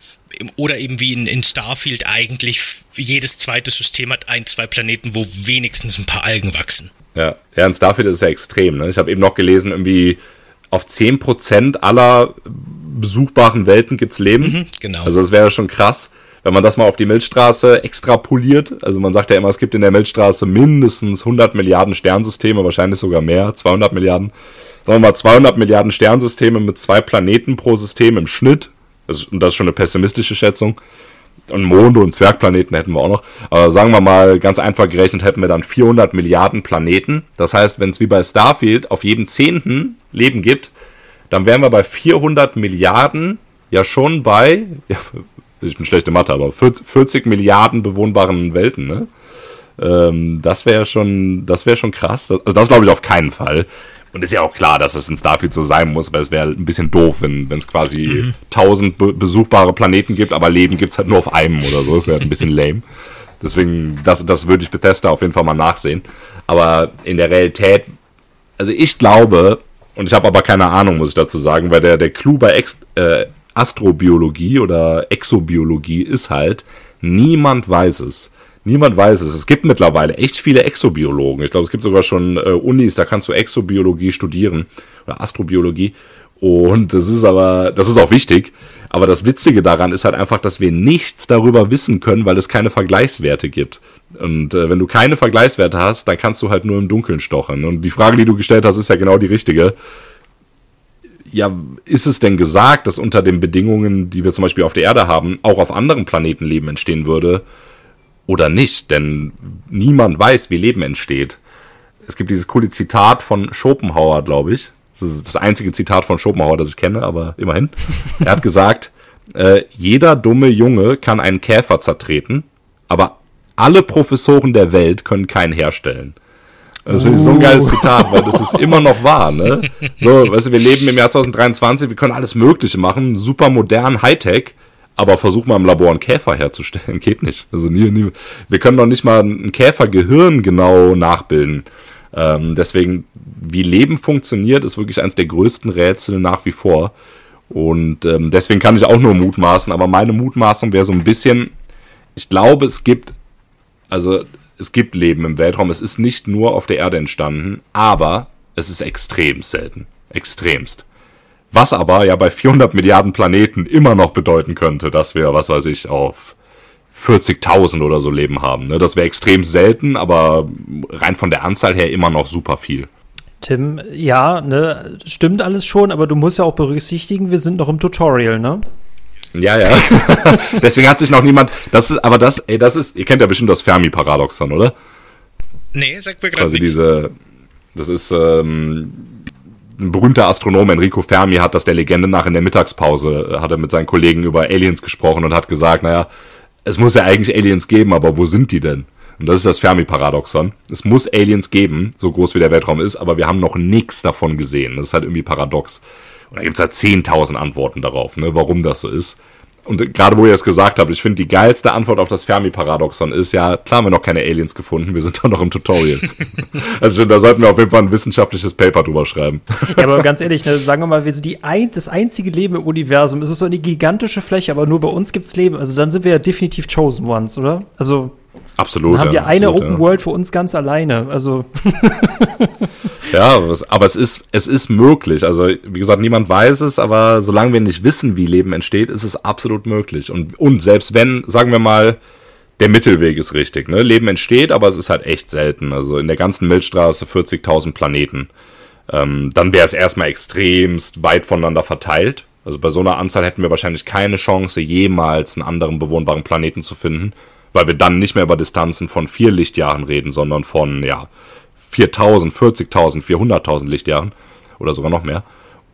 oder eben wie in, in Starfield eigentlich jedes zweite System hat ein, zwei Planeten, wo wenigstens ein paar Algen wachsen. Ja, ja in Starfield ist es ja extrem. Ne? Ich habe eben noch gelesen, irgendwie auf 10% aller besuchbaren Welten gibt's Leben. Mhm, genau. Also das wäre schon krass, wenn man das mal auf die Milchstraße extrapoliert. Also man sagt ja immer, es gibt in der Milchstraße mindestens 100 Milliarden Sternsysteme, wahrscheinlich sogar mehr, 200 Milliarden. Sagen wir mal 200 Milliarden Sternsysteme mit zwei Planeten pro System im Schnitt. und das ist schon eine pessimistische Schätzung und Monde und Zwergplaneten hätten wir auch noch. Aber sagen wir mal, ganz einfach gerechnet hätten wir dann 400 Milliarden Planeten. Das heißt, wenn es wie bei Starfield auf jeden Zehnten Leben gibt, dann wären wir bei 400 Milliarden ja schon bei, ja, ich bin schlechte Mathe, aber 40 Milliarden bewohnbaren Welten, ne? Ähm, das wäre schon, das wäre schon krass. Also das glaube ich auf keinen Fall. Und ist ja auch klar, dass es in Starfield so sein muss, weil es wäre ein bisschen doof, wenn es quasi mhm. tausend be besuchbare Planeten gibt, aber Leben gibt es halt nur auf einem oder so. Das wäre ein bisschen lame. Deswegen, das, das würde ich Bethesda auf jeden Fall mal nachsehen. Aber in der Realität, also ich glaube, und ich habe aber keine Ahnung, muss ich dazu sagen, weil der, der Clou bei Ex äh, Astrobiologie oder Exobiologie ist halt, niemand weiß es. Niemand weiß es. Es gibt mittlerweile echt viele Exobiologen. Ich glaube, es gibt sogar schon äh, Unis, da kannst du Exobiologie studieren oder Astrobiologie. Und das ist aber, das ist auch wichtig. Aber das Witzige daran ist halt einfach, dass wir nichts darüber wissen können, weil es keine Vergleichswerte gibt. Und äh, wenn du keine Vergleichswerte hast, dann kannst du halt nur im Dunkeln stochern. Und die Frage, die du gestellt hast, ist ja genau die richtige. Ja, ist es denn gesagt, dass unter den Bedingungen, die wir zum Beispiel auf der Erde haben, auch auf anderen Planeten Leben entstehen würde? Oder nicht, denn niemand weiß, wie Leben entsteht. Es gibt dieses coole Zitat von Schopenhauer, glaube ich. Das ist das einzige Zitat von Schopenhauer, das ich kenne, aber immerhin. Er hat gesagt, äh, jeder dumme Junge kann einen Käfer zertreten, aber alle Professoren der Welt können keinen herstellen. Das ist so ein geiles Zitat, weil das ist immer noch wahr, ne? So, weißt du, wir leben im Jahr 2023, wir können alles Mögliche machen, super modern, Hightech, aber versuch mal im Labor einen Käfer herzustellen. [LAUGHS] Geht nicht. Also nie, nie. Wir können doch nicht mal ein Käfergehirn genau nachbilden. Ähm, deswegen, wie Leben funktioniert, ist wirklich eines der größten Rätsel nach wie vor. Und ähm, deswegen kann ich auch nur mutmaßen. Aber meine Mutmaßung wäre so ein bisschen, ich glaube, es gibt, also es gibt Leben im Weltraum. Es ist nicht nur auf der Erde entstanden, aber es ist extrem selten. Extremst. Was aber ja bei 400 Milliarden Planeten immer noch bedeuten könnte, dass wir, was weiß ich, auf 40.000 oder so Leben haben. Ne? Das wäre extrem selten, aber rein von der Anzahl her immer noch super viel. Tim, ja, ne, stimmt alles schon, aber du musst ja auch berücksichtigen, wir sind noch im Tutorial, ne? Ja, ja. [LAUGHS] Deswegen hat sich noch niemand. Das ist, aber das, ey, das ist, ihr kennt ja bestimmt das Fermi-Paradoxon, oder? Nee, sagt mir gerade nichts. diese, das ist, ähm, ein berühmter Astronom Enrico Fermi hat das der Legende nach in der Mittagspause, äh, hat er mit seinen Kollegen über Aliens gesprochen und hat gesagt, naja, es muss ja eigentlich Aliens geben, aber wo sind die denn? Und das ist das Fermi-Paradoxon. Es muss Aliens geben, so groß wie der Weltraum ist, aber wir haben noch nichts davon gesehen. Das ist halt irgendwie paradox. Und da gibt es halt 10.000 Antworten darauf, ne, warum das so ist. Und gerade wo ihr es gesagt habt, ich finde die geilste Antwort auf das Fermi-Paradoxon ist ja, klar haben wir noch keine Aliens gefunden, wir sind doch noch im Tutorial. [LAUGHS] also finde, da sollten wir auf jeden Fall ein wissenschaftliches Paper drüber schreiben. Ja, aber ganz ehrlich, ne, sagen wir mal, wir sind die ein, das einzige Leben im Universum. Es ist so eine gigantische Fläche, aber nur bei uns gibt's Leben. Also dann sind wir ja definitiv Chosen Ones, oder? Also Absolut. Dann haben wir ja, eine absolut, Open ja. World für uns ganz alleine. Also [LAUGHS] Ja, aber es, ist, es ist möglich. Also, wie gesagt, niemand weiß es, aber solange wir nicht wissen, wie Leben entsteht, ist es absolut möglich. Und, und selbst wenn, sagen wir mal, der Mittelweg ist richtig, ne? Leben entsteht, aber es ist halt echt selten. Also in der ganzen Milchstraße 40.000 Planeten. Ähm, dann wäre es erstmal extremst weit voneinander verteilt. Also bei so einer Anzahl hätten wir wahrscheinlich keine Chance, jemals einen anderen bewohnbaren Planeten zu finden, weil wir dann nicht mehr über Distanzen von vier Lichtjahren reden, sondern von, ja, 4000, 40.000, 400.000 Lichtjahren oder sogar noch mehr.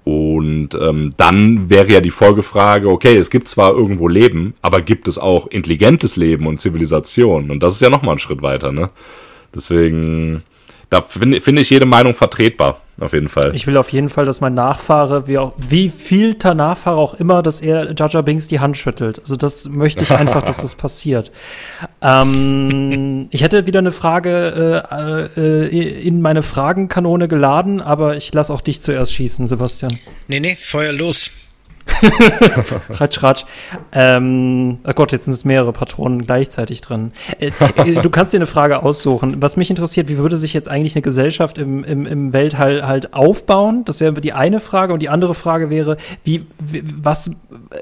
Und ähm, dann wäre ja die Folgefrage, okay, es gibt zwar irgendwo Leben, aber gibt es auch intelligentes Leben und Zivilisation? Und das ist ja nochmal ein Schritt weiter, ne? Deswegen, da finde find ich jede Meinung vertretbar, auf jeden Fall. ich will auf jeden Fall, dass mein Nachfahre, wie, auch, wie viel der Nachfahre auch immer, dass er Jaja Binks die Hand schüttelt. Also das möchte ich einfach, dass das [LAUGHS] passiert. Ähm, ich hätte wieder eine Frage äh, äh, in meine Fragenkanone geladen, aber ich lasse auch dich zuerst schießen, Sebastian. Nee, nee, Feuer los. [LAUGHS] Ratsch, ratsch. Ähm, oh Gott, jetzt sind es mehrere Patronen gleichzeitig drin. Äh, äh, du kannst dir eine Frage aussuchen. Was mich interessiert, wie würde sich jetzt eigentlich eine Gesellschaft im, im, im Weltall halt aufbauen? Das wäre die eine Frage. Und die andere Frage wäre, wie, wie was,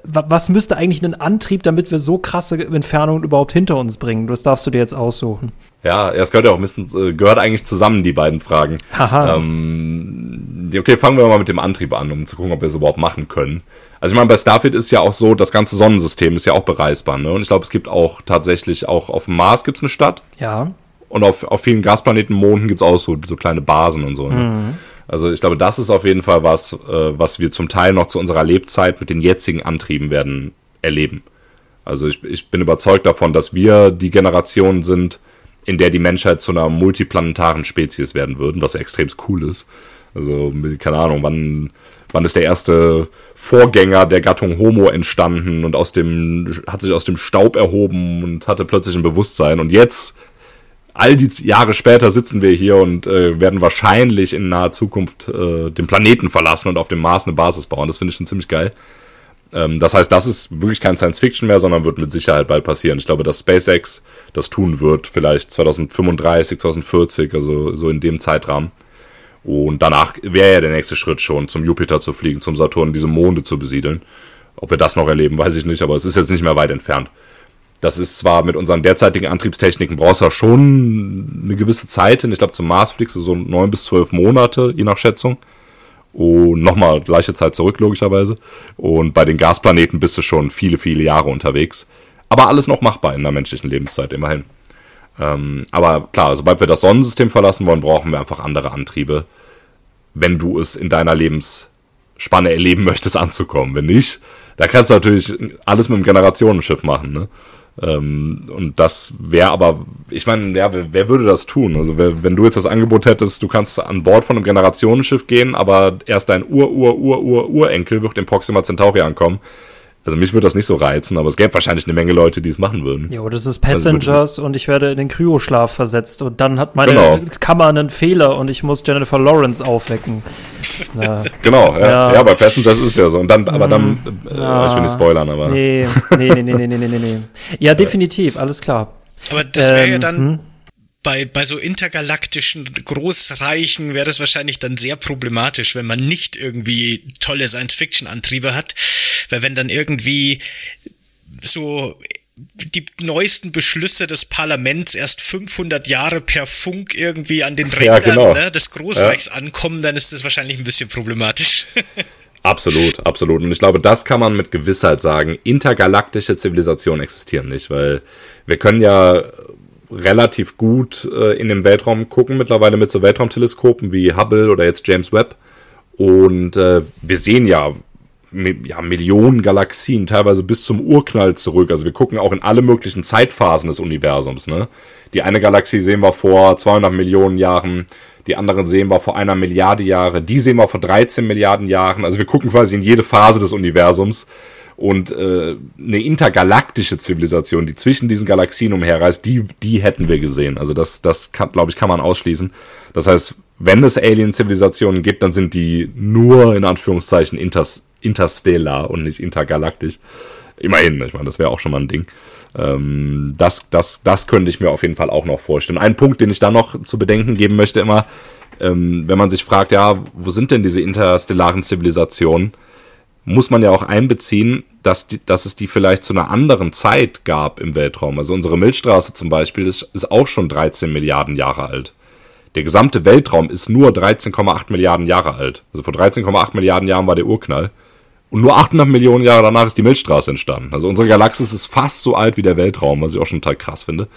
wa- was müsste eigentlich ein Antrieb, damit wir so krasse Entfernungen überhaupt hinter uns bringen? Das darfst du dir jetzt aussuchen. Ja, es gehört ja auch ein bisschen, äh, gehört eigentlich zusammen, die beiden Fragen. Haha. Ähm, okay, fangen wir mal mit dem Antrieb an, um zu gucken, ob wir es überhaupt machen können. Also ich meine, bei Starfield ist ja auch so, das ganze Sonnensystem ist ja auch bereisbar, ne? Und ich glaube, es gibt auch tatsächlich, auch auf dem Mars gibt's eine Stadt Ja. und auf, auf vielen Gasplaneten, Monden gibt's auch so, so kleine Basen und so. Ne? Also ich glaube, das ist auf jeden Fall was, äh, was wir zum Teil noch zu unserer Lebzeit mit den jetzigen Antrieben werden erleben. Also ich, ich bin überzeugt davon, dass wir die Generation sind, in der die Menschheit zu einer multiplanetaren Spezies werden würden, was ja extrem cool ist. Also, keine Ahnung, wann, wann ist der erste Vorgänger der Gattung Homo entstanden und aus dem, hat sich aus dem Staub erhoben und hatte plötzlich ein Bewusstsein. Und jetzt, all die Jahre später, sitzen wir hier und äh, werden wahrscheinlich in naher Zukunft äh, den Planeten verlassen und auf dem Mars eine Basis bauen. Das finde ich schon ziemlich geil. Ähm, das heißt, das ist wirklich kein Science Fiction mehr, sondern wird mit Sicherheit bald passieren. Ich glaube, dass SpaceX das tun wird, vielleicht 2035, 2040, also so in dem Zeitrahmen. Und danach wäre ja der nächste Schritt schon, zum Jupiter zu fliegen, zum Saturn, diese Monde zu besiedeln. Ob wir das noch erleben, weiß ich nicht, aber es ist jetzt nicht mehr weit entfernt. Das ist zwar mit unseren derzeitigen Antriebstechniken brauchst du ja schon eine gewisse Zeit hin. Ich glaube, zum Mars fliegst du so neun bis zwölf Monate, je nach Schätzung. Und nochmal gleiche Zeit zurück, logischerweise. Und bei den Gasplaneten bist du schon viele, viele Jahre unterwegs. Aber alles noch machbar in der menschlichen Lebenszeit, immerhin. Ähm, aber klar, sobald wir das Sonnensystem verlassen wollen, brauchen wir einfach andere Antriebe, wenn du es in deiner Lebensspanne erleben möchtest, [LAUGHS] anzukommen. Wenn nicht, da kannst du natürlich alles mit dem Generationenschiff machen, ne? Ähm, und das wäre aber, ich meine, ja, wer, wer würde das tun? Also wer, wenn du jetzt das Angebot hättest, du kannst an Bord von einem Generationenschiff gehen, aber erst dein Ur, Ur, Ur, Ur, Urenkel wird im Proxima Centauri ankommen. Also mich würde das nicht so reizen, aber es gäbe wahrscheinlich eine Menge Leute, die es machen würden. Ja, oder es ist also Passengers also, und ich werde in den Kryoschlaf versetzt und dann hat meine genau. Kammer einen Fehler und ich muss Jennifer Lawrence aufwecken. [LAUGHS] Ja. genau, ja. ja. ja. bei Passengers ist es ja so. Und dann, aber dann, ja. ich will ah. nicht spoilern, aber. Nee, nee, nee, nee, nee, nee, nee, nee. Ja, [LAUGHS] definitiv, alles klar. Aber das wäre ähm, ja dann. Hm? bei, bei so intergalaktischen Großreichen wäre das wahrscheinlich dann sehr problematisch, wenn man nicht irgendwie tolle Science-Fiction-Antriebe hat, weil wenn dann irgendwie so die neuesten Beschlüsse des Parlaments erst 500 Jahre per Funk irgendwie an den Ja, Rändern genau. ne, des Großreichs ankommen, dann ist das wahrscheinlich ein bisschen problematisch. [LAUGHS] Absolut, absolut. Und ich glaube, das kann man mit Gewissheit sagen. Intergalaktische Zivilisationen existieren nicht, weil wir können ja relativ gut äh, in den Weltraum gucken, mittlerweile mit so Weltraumteleskopen wie Hubble oder jetzt James Webb. Und äh, wir sehen ja, ja Millionen Galaxien, teilweise bis zum Urknall zurück. Also wir gucken auch in alle möglichen Zeitphasen des Universums. Ne? Die eine Galaxie sehen wir vor 200 Millionen Jahren, die anderen sehen wir vor einer Milliarde Jahre, die sehen wir vor 13 Milliarden Jahren. Also wir gucken quasi in jede Phase des Universums Und äh, eine intergalaktische Zivilisation, die zwischen diesen Galaxien umherreist, die, die hätten wir gesehen. Also das, das glaube ich, kann man ausschließen. Das heißt, wenn es Alien-Zivilisationen gibt, dann sind die nur in Anführungszeichen inters, interstellar und nicht intergalaktisch. Immerhin, ich meine, das wäre auch schon mal ein Ding. Ähm, das, das, das könnte ich mir auf jeden Fall auch noch vorstellen. Ein Punkt, den ich da noch zu bedenken geben möchte, immer, ähm, wenn man sich fragt, ja, wo sind denn diese interstellaren Zivilisationen? muss man ja auch einbeziehen, dass, die, dass es die vielleicht zu einer anderen Zeit gab im Weltraum. Also unsere Milchstraße zum Beispiel ist, ist auch schon 13 Milliarden Jahre alt. Der gesamte Weltraum ist nur 13,8 Milliarden Jahre alt. Also vor 13,8 Milliarden Jahren war der Urknall. Und nur 800 Millionen Jahre danach ist die Milchstraße entstanden. Also unsere Galaxis ist fast so alt wie der Weltraum, was ich auch schon total krass finde.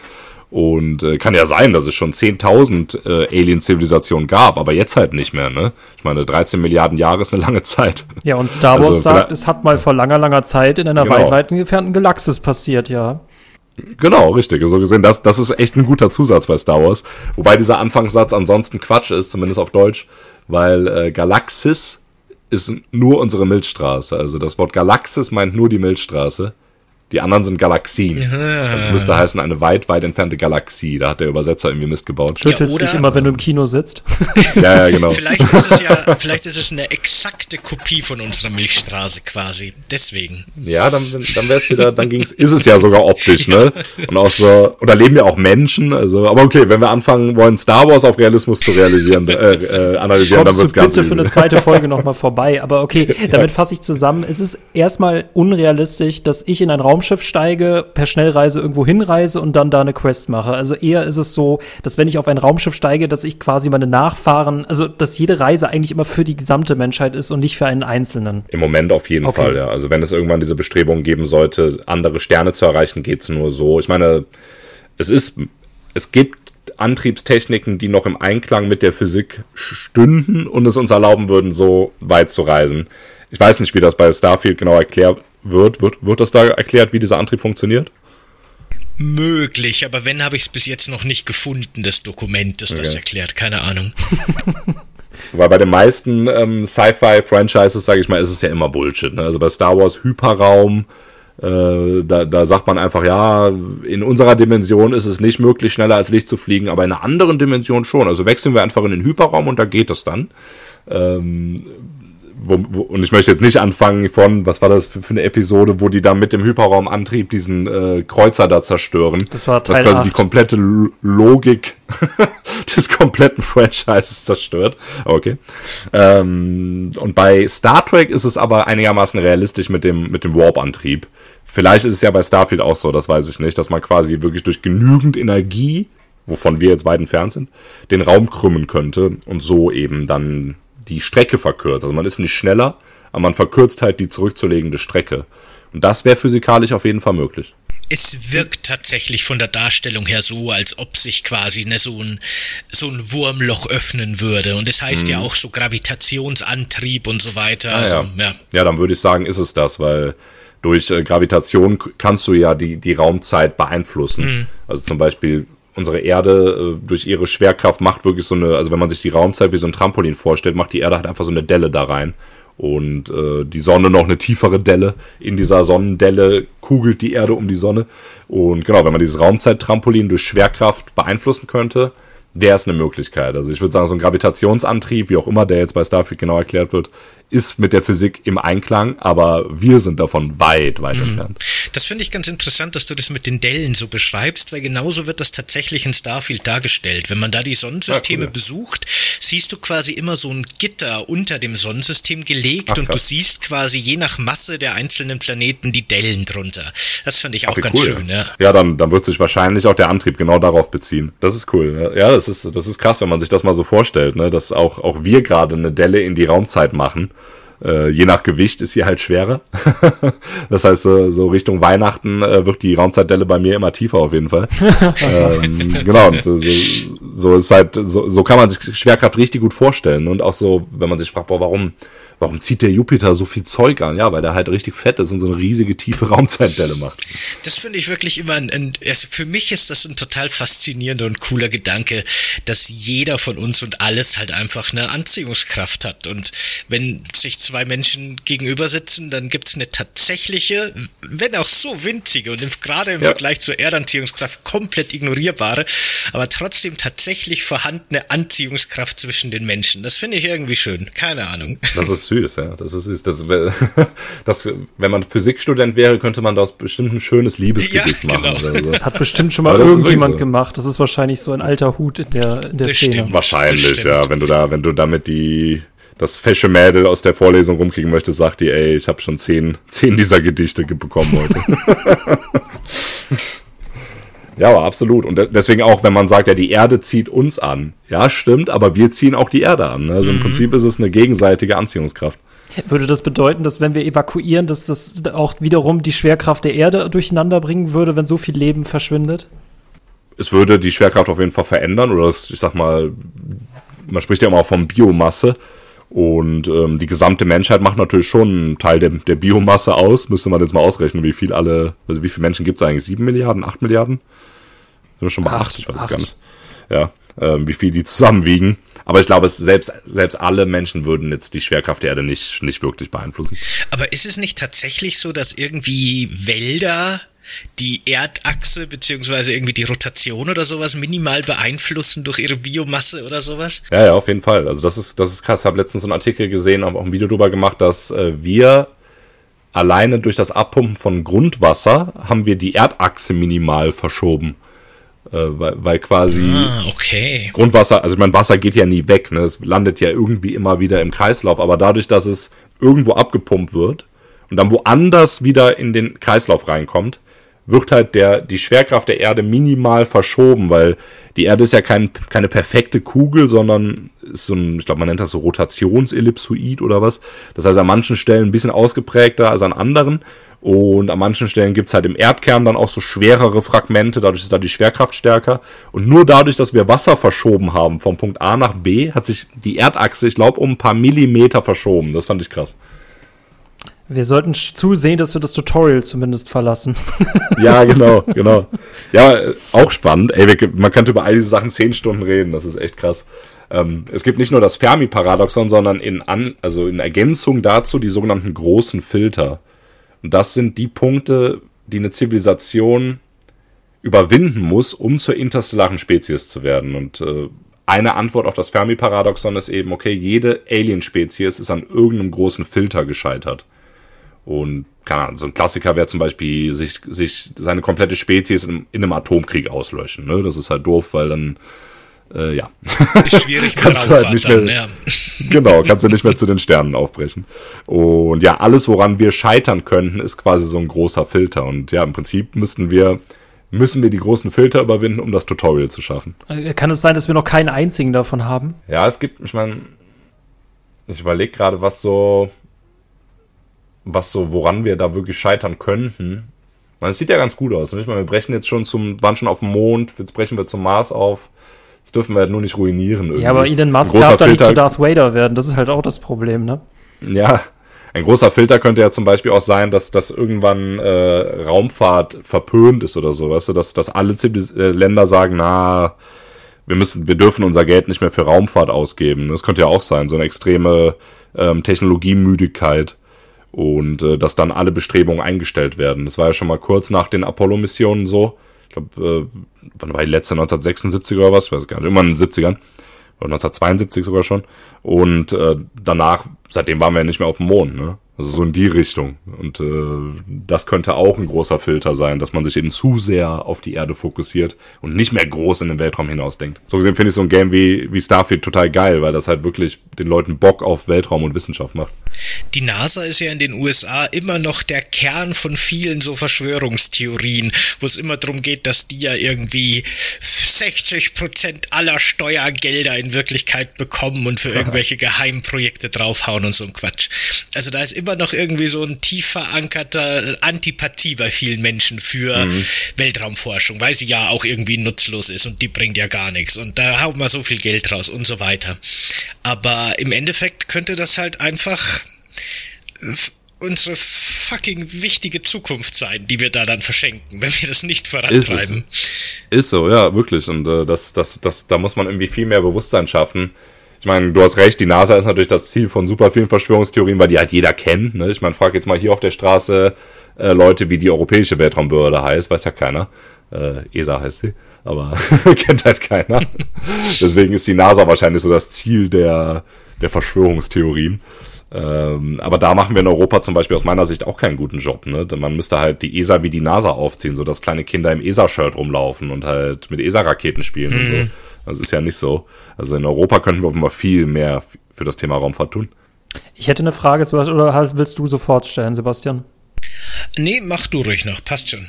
Und äh, kann ja sein, dass es schon 10.000 äh, Alien-Zivilisationen gab, aber jetzt halt nicht mehr. Ne? Ich meine, 13 Milliarden Jahre ist eine lange Zeit. Ja, und Star Wars also, sagt, es hat mal vor langer, langer Zeit in einer genau. weit, weit entfernten Galaxis passiert, ja. Genau, richtig. So gesehen, das, das ist echt ein guter Zusatz bei Star Wars. Wobei dieser Anfangssatz ansonsten Quatsch ist, zumindest auf Deutsch, weil äh, Galaxis ist nur unsere Milchstraße. Also das Wort Galaxis meint nur die Milchstraße. Die anderen sind Galaxien. Ja. Das müsste heißen, eine weit, weit entfernte Galaxie. Da hat der Übersetzer irgendwie Mist gebaut. Schüttelst ja, dich immer, wenn du im Kino sitzt. [LAUGHS] ja, ja, genau. vielleicht ist es ja, vielleicht ist es eine exakte Kopie von unserer Milchstraße quasi. Deswegen. Ja, dann, dann wäre es wieder, dann ging's, ist es ja sogar optisch, ne? Und auch so, und da leben ja auch Menschen, also, aber okay, wenn wir anfangen wollen, Star Wars auf Realismus zu realisieren, äh, äh, analysieren, dann wird's ganz bitte für eine zweite Folge nochmal [LAUGHS] vorbei. Aber okay, damit fasse ich zusammen. Es ist erstmal unrealistisch, dass ich in einen Raum Raumschiff steige, per Schnellreise irgendwo hinreise und dann da eine Quest mache. Also eher ist es so, dass wenn ich auf ein Raumschiff steige, dass ich quasi meine Nachfahren, also dass jede Reise eigentlich immer für die gesamte Menschheit ist und nicht für einen Einzelnen. Im Moment auf jeden okay. Fall, ja. Also wenn es irgendwann diese Bestrebungen geben sollte, andere Sterne zu erreichen, geht es nur so. Ich meine, es ist, es gibt Antriebstechniken, die noch im Einklang mit der Physik stünden und es uns erlauben würden, so weit zu reisen. Ich weiß nicht, wie das bei Starfield genau erklärt wird. Wird, wird das da erklärt, wie dieser Antrieb funktioniert? Möglich, aber wenn, habe ich es bis jetzt noch nicht gefunden, das Dokument, das okay. das erklärt. Keine Ahnung. [LAUGHS] Weil bei den meisten ähm, Sci-Fi-Franchises, sage ich mal, ist es ja immer Bullshit. Ne? Also bei Star Wars Hyperraum, äh, da, da sagt man einfach, ja, in unserer Dimension ist es nicht möglich, schneller als Licht zu fliegen, aber in einer anderen Dimension schon. Also wechseln wir einfach in den Hyperraum und da geht es dann. Ähm, wo, wo, und ich möchte jetzt nicht anfangen von, was war das für, für eine Episode, wo die da mit dem Hyperraumantrieb diesen äh, Kreuzer da zerstören. Das war Teil Das quasi 8. die komplette Logik [LAUGHS] des kompletten [LAUGHS] Franchises zerstört. Okay. Ähm, und bei Star Trek ist es aber einigermaßen realistisch mit dem, mit dem Warp-Antrieb. Vielleicht ist es ja bei Starfield auch so, das weiß ich nicht, dass man quasi wirklich durch genügend Energie, wovon wir jetzt weit entfernt sind, den Raum krümmen könnte und so eben dann die Strecke verkürzt. Also man ist nicht schneller, aber man verkürzt halt die zurückzulegende Strecke. Und das wäre physikalisch auf jeden Fall möglich. Es wirkt tatsächlich von der Darstellung her so, als ob sich quasi ne, so, ein, so ein Wurmloch öffnen würde. Und es das heißt mhm. ja auch so Gravitationsantrieb und so weiter. Ah, also, ja. ja. ja, dann würde ich sagen, ist es das, weil durch äh, Gravitation kannst du ja die, die Raumzeit beeinflussen. Mhm. Also zum Beispiel unsere Erde äh, durch ihre Schwerkraft macht wirklich so eine, also wenn man sich die Raumzeit wie so ein Trampolin vorstellt, macht die Erde halt einfach so eine Delle da rein. Und äh, die Sonne noch eine tiefere Delle. In dieser Sonnendelle kugelt die Erde um die Sonne. Und genau, wenn man dieses Raumzeit-Trampolin durch Schwerkraft beeinflussen könnte, wäre es eine Möglichkeit. Also ich würde sagen, so ein Gravitationsantrieb, wie auch immer der jetzt bei Starfield genau erklärt wird, ist mit der Physik im Einklang, aber wir sind davon weit, weit mhm. entfernt. Das finde ich ganz interessant, dass du das mit den Dellen so beschreibst, weil genauso wird das tatsächlich in Starfield dargestellt. Wenn man da die Sonnensysteme ja, cool. besucht, siehst du quasi immer so ein Gitter unter dem Sonnensystem gelegt Ach, und du siehst quasi je nach Masse der einzelnen Planeten die Dellen drunter. Das finde ich auch Ach, ganz cool, schön, ja. Ja, dann, dann wird sich wahrscheinlich auch der Antrieb genau darauf beziehen. Das ist cool. Ja, das ist, das ist krass, wenn man sich das mal so vorstellt, ne? dass auch, auch wir gerade eine Delle in die Raumzeit machen äh, je nach Gewicht ist sie halt schwerer. [LAUGHS] das heißt, so, so Richtung Weihnachten äh, wird die Raumzeitdelle bei mir immer tiefer auf jeden Fall. [LAUGHS] ähm, genau, und so, so ist halt, so, so kann man sich Schwerkraft richtig gut vorstellen. Und auch so, wenn man sich fragt, boah, warum, warum zieht der Jupiter so viel Zeug an? Ja, weil der halt richtig fett ist und so eine riesige tiefe Raumzeitdelle macht. Das finde ich wirklich immer ein, ein also für mich ist das ein total faszinierender und cooler Gedanke, dass jeder von uns und alles halt einfach eine Anziehungskraft hat. Und wenn sich zwei Menschen gegenüber sitzen, dann gibt's eine tatsächliche, wenn auch so winzige und gerade im ja. Vergleich zur Erdanziehungskraft komplett ignorierbare, aber trotzdem tatsächlich vorhandene Anziehungskraft zwischen den Menschen. Das finde ich irgendwie schön. Keine Ahnung. Das ist süß, ja. Das ist süß. Das, [LAUGHS] das, wenn man Physikstudent wäre, könnte man daraus bestimmt ein schönes Liebesgedicht ja, genau. machen. So. Das hat bestimmt schon mal irgendjemand so. gemacht. Das ist wahrscheinlich so ein alter Hut in der, in der Szene. Wahrscheinlich, Bestimmt. ja. Wenn du da, wenn du damit die das fesche Mädel aus der Vorlesung rumkriegen möchtest, sagt die, ey, ich habe schon zehn, zehn dieser Gedichte bekommen heute. [LAUGHS] ja, aber absolut. Und deswegen auch, wenn man sagt, ja, die Erde zieht uns an. Ja, stimmt, aber wir ziehen auch die Erde an. Also im mhm. Prinzip ist es eine gegenseitige Anziehungskraft. Würde das bedeuten, dass wenn wir evakuieren, dass das auch wiederum die Schwerkraft der Erde durcheinander bringen würde, wenn so viel Leben verschwindet? Es würde die Schwerkraft auf jeden Fall verändern oder das, ich sag mal, man spricht ja immer auch von Biomasse. Und ähm, die gesamte Menschheit macht natürlich schon einen Teil der, der Biomasse aus. Müsste man jetzt mal ausrechnen, wie viel alle, also wie viele Menschen gibt es eigentlich? Sieben Milliarden, acht Milliarden? Sind wir schon bei acht, acht ich weiß es gar nicht. Ja, ähm, wie viel die zusammenwiegen. Aber ich glaube, selbst, selbst alle Menschen würden jetzt die Schwerkraft der Erde nicht, nicht wirklich beeinflussen. Aber ist es nicht tatsächlich so, dass irgendwie Wälder die Erdachse beziehungsweise irgendwie die Rotation oder sowas minimal beeinflussen durch ihre Biomasse oder sowas? Ja, ja, auf jeden Fall. Also das ist, das ist krass. Ich habe letztens so einen Artikel gesehen, habe auch ein Video drüber gemacht, dass äh, wir alleine durch das Abpumpen von Grundwasser haben wir die Erdachse minimal verschoben. Äh, weil, weil quasi ah, okay. Grundwasser, also ich meine, Wasser geht ja nie weg, ne? Es landet ja irgendwie immer wieder im Kreislauf, aber dadurch, dass es irgendwo abgepumpt wird und dann woanders wieder in den Kreislauf reinkommt, wird halt der, die Schwerkraft der Erde minimal verschoben, weil die Erde ist ja kein, keine perfekte Kugel, sondern ist so ein, ich glaube, man nennt das so Rotationsellipsoid oder was. Das heißt, an manchen Stellen ein bisschen ausgeprägter als an anderen. Und an manchen Stellen gibt's halt im Erdkern dann auch so schwerere Fragmente, dadurch ist da die Schwerkraft stärker. Und nur dadurch, dass wir Wasser verschoben haben vom Punkt A nach B, hat sich die Erdachse, ich glaube, um ein paar Millimeter verschoben. Das fand ich krass. Wir sollten zusehen, dass wir das Tutorial zumindest verlassen. [LAUGHS] ja, genau, genau. Ja, auch spannend. Ey, man könnte über all diese Sachen zehn Stunden reden. Das ist echt krass. Ähm, es gibt nicht nur das Fermi-Paradoxon, sondern in, an, also in Ergänzung dazu die sogenannten großen Filter. Und das sind die Punkte, die eine Zivilisation überwinden muss, um zur interstellaren Spezies zu werden. Und äh, eine Antwort auf das Fermi-Paradoxon ist eben, okay, jede Alien-Spezies ist an irgendeinem großen Filter gescheitert. Und keine Ahnung, so ein Klassiker wäre zum Beispiel, sich, sich seine komplette Spezies in, in einem Atomkrieg auslöschen. Ne? Das ist halt doof, weil dann, äh, ja. Ist schwierig [LAUGHS] kannst du halt nicht mehr, ja. [LAUGHS] Genau, kannst du nicht mehr zu den Sternen aufbrechen. Und ja, alles, woran wir scheitern könnten, ist quasi so ein großer Filter. Und ja, im Prinzip müssten wir, müssen wir die großen Filter überwinden, um das Tutorial zu schaffen. Äh, kann es sein, dass wir noch keinen einzigen davon haben? Ja, es gibt, ich meine, ich überlege gerade, was so, was so, woran wir da wirklich scheitern könnten. Man, es sieht ja ganz gut aus. Nicht? Wir brechen jetzt schon zum, waren schon auf dem Mond, jetzt brechen wir zum Mars auf. Das dürfen wir halt nur nicht ruinieren. Irgendwie. Ja, aber Elon Musk darf da nicht zu Darth Vader werden. Das ist halt auch das Problem, ne? Ja, ein großer Filter könnte ja zum Beispiel auch sein, dass, dass irgendwann äh, Raumfahrt verpönt ist oder so, weißt du, dass, dass alle Zivilis äh, Länder sagen, na, wir müssen, wir dürfen unser Geld nicht mehr für Raumfahrt ausgeben. Das könnte ja auch sein, so eine extreme ähm, Technologiemüdigkeit und äh, dass dann alle Bestrebungen eingestellt werden. Das war ja schon mal kurz nach den Apollo-Missionen so. Ich glaube, äh, wann war die letzte? 1976 oder was? Ich weiß gar nicht. Immer in den 70ern. Oder 1972 sogar schon. Und äh, danach, seitdem waren wir ja nicht mehr auf dem Mond, ne? Also so in die Richtung. Und äh, das könnte auch ein großer Filter sein, dass man sich eben zu sehr auf die Erde fokussiert und nicht mehr groß in den Weltraum hinausdenkt. So gesehen finde ich so ein Game wie, wie Starfield total geil, weil das halt wirklich den Leuten Bock auf Weltraum und Wissenschaft macht. Die NASA ist ja in den USA immer noch der Kern von vielen so Verschwörungstheorien, wo es immer darum geht, dass die ja irgendwie 60 Prozent aller Steuergelder in Wirklichkeit bekommen und für irgendwelche Geheimprojekte draufhauen und so ein Quatsch. Also da ist immer noch irgendwie so ein tief verankerter Antipathie bei vielen Menschen für mhm. Weltraumforschung, weil sie ja auch irgendwie nutzlos ist und die bringt ja gar nichts und da haut man so viel Geld raus und so weiter. Aber im Endeffekt könnte das halt einfach unsere fucking wichtige Zukunft sein, die wir da dann verschenken, wenn wir das nicht vorantreiben. Ist, ist so, ja, wirklich. Und äh, das, das, das, da muss man irgendwie viel mehr Bewusstsein schaffen. Ich meine, du hast recht, die NASA ist natürlich das Ziel von super vielen Verschwörungstheorien, weil die halt jeder kennt. Ne? Ich meine, frag jetzt mal hier auf der Straße äh, Leute, wie die Europäische Weltraumbehörde heißt, weiß ja keiner. Äh, ESA heißt sie, aber [LAUGHS] kennt halt keiner. Deswegen ist die NASA wahrscheinlich so das Ziel der, der Verschwörungstheorien. Ähm, aber da machen wir in Europa zum Beispiel aus meiner Sicht auch keinen guten Job. Ne? Man müsste halt die ESA wie die NASA aufziehen, so dass kleine Kinder im ESA-Shirt rumlaufen und halt mit ESA-Raketen spielen mhm. und so. Das ist ja nicht so. Also in Europa könnten wir offenbar viel mehr für das Thema Raumfahrt tun. Ich hätte eine Frage, oder halt willst du sofort stellen, Sebastian? Nee, mach du ruhig noch, passt schon.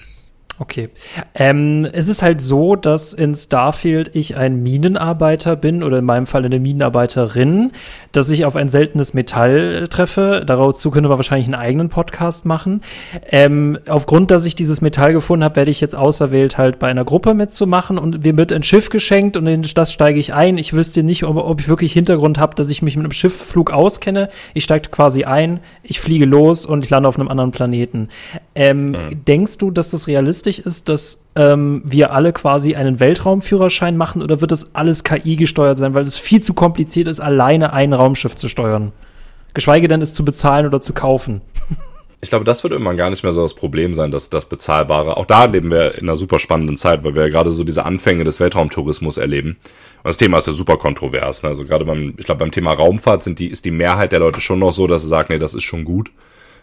Okay. Ähm, es ist halt so, dass in Starfield ich ein Minenarbeiter bin oder in meinem Fall eine Minenarbeiterin, dass ich auf ein seltenes Metall treffe. Dazu könnte man wahrscheinlich einen eigenen Podcast machen. Ähm, aufgrund, dass ich dieses Metall gefunden habe, werde ich jetzt auserwählt, halt bei einer Gruppe mitzumachen und mir wird ein Schiff geschenkt und in das steige ich ein. Ich wüsste nicht, ob, ob ich wirklich Hintergrund habe, dass ich mich mit einem Schiffflug auskenne. Ich steige quasi ein, ich fliege los und ich lande auf einem anderen Planeten. Ähm, mhm. Denkst du, dass das realistisch realistisch ist, dass ähm, wir alle quasi einen Weltraumführerschein machen oder wird das alles KI gesteuert sein, weil es viel zu kompliziert ist, alleine ein Raumschiff zu steuern? Geschweige denn, es zu bezahlen oder zu kaufen. Ich glaube, das wird irgendwann gar nicht mehr so das Problem sein, dass das Bezahlbare. Auch da leben wir in einer super spannenden Zeit, weil wir ja gerade so diese Anfänge des Weltraumtourismus erleben. Und das Thema ist ja super kontrovers. Ne? Also gerade beim, ich glaube, beim Thema Raumfahrt sind die, ist die Mehrheit der Leute schon noch so, dass sie sagen, nee, das ist schon gut.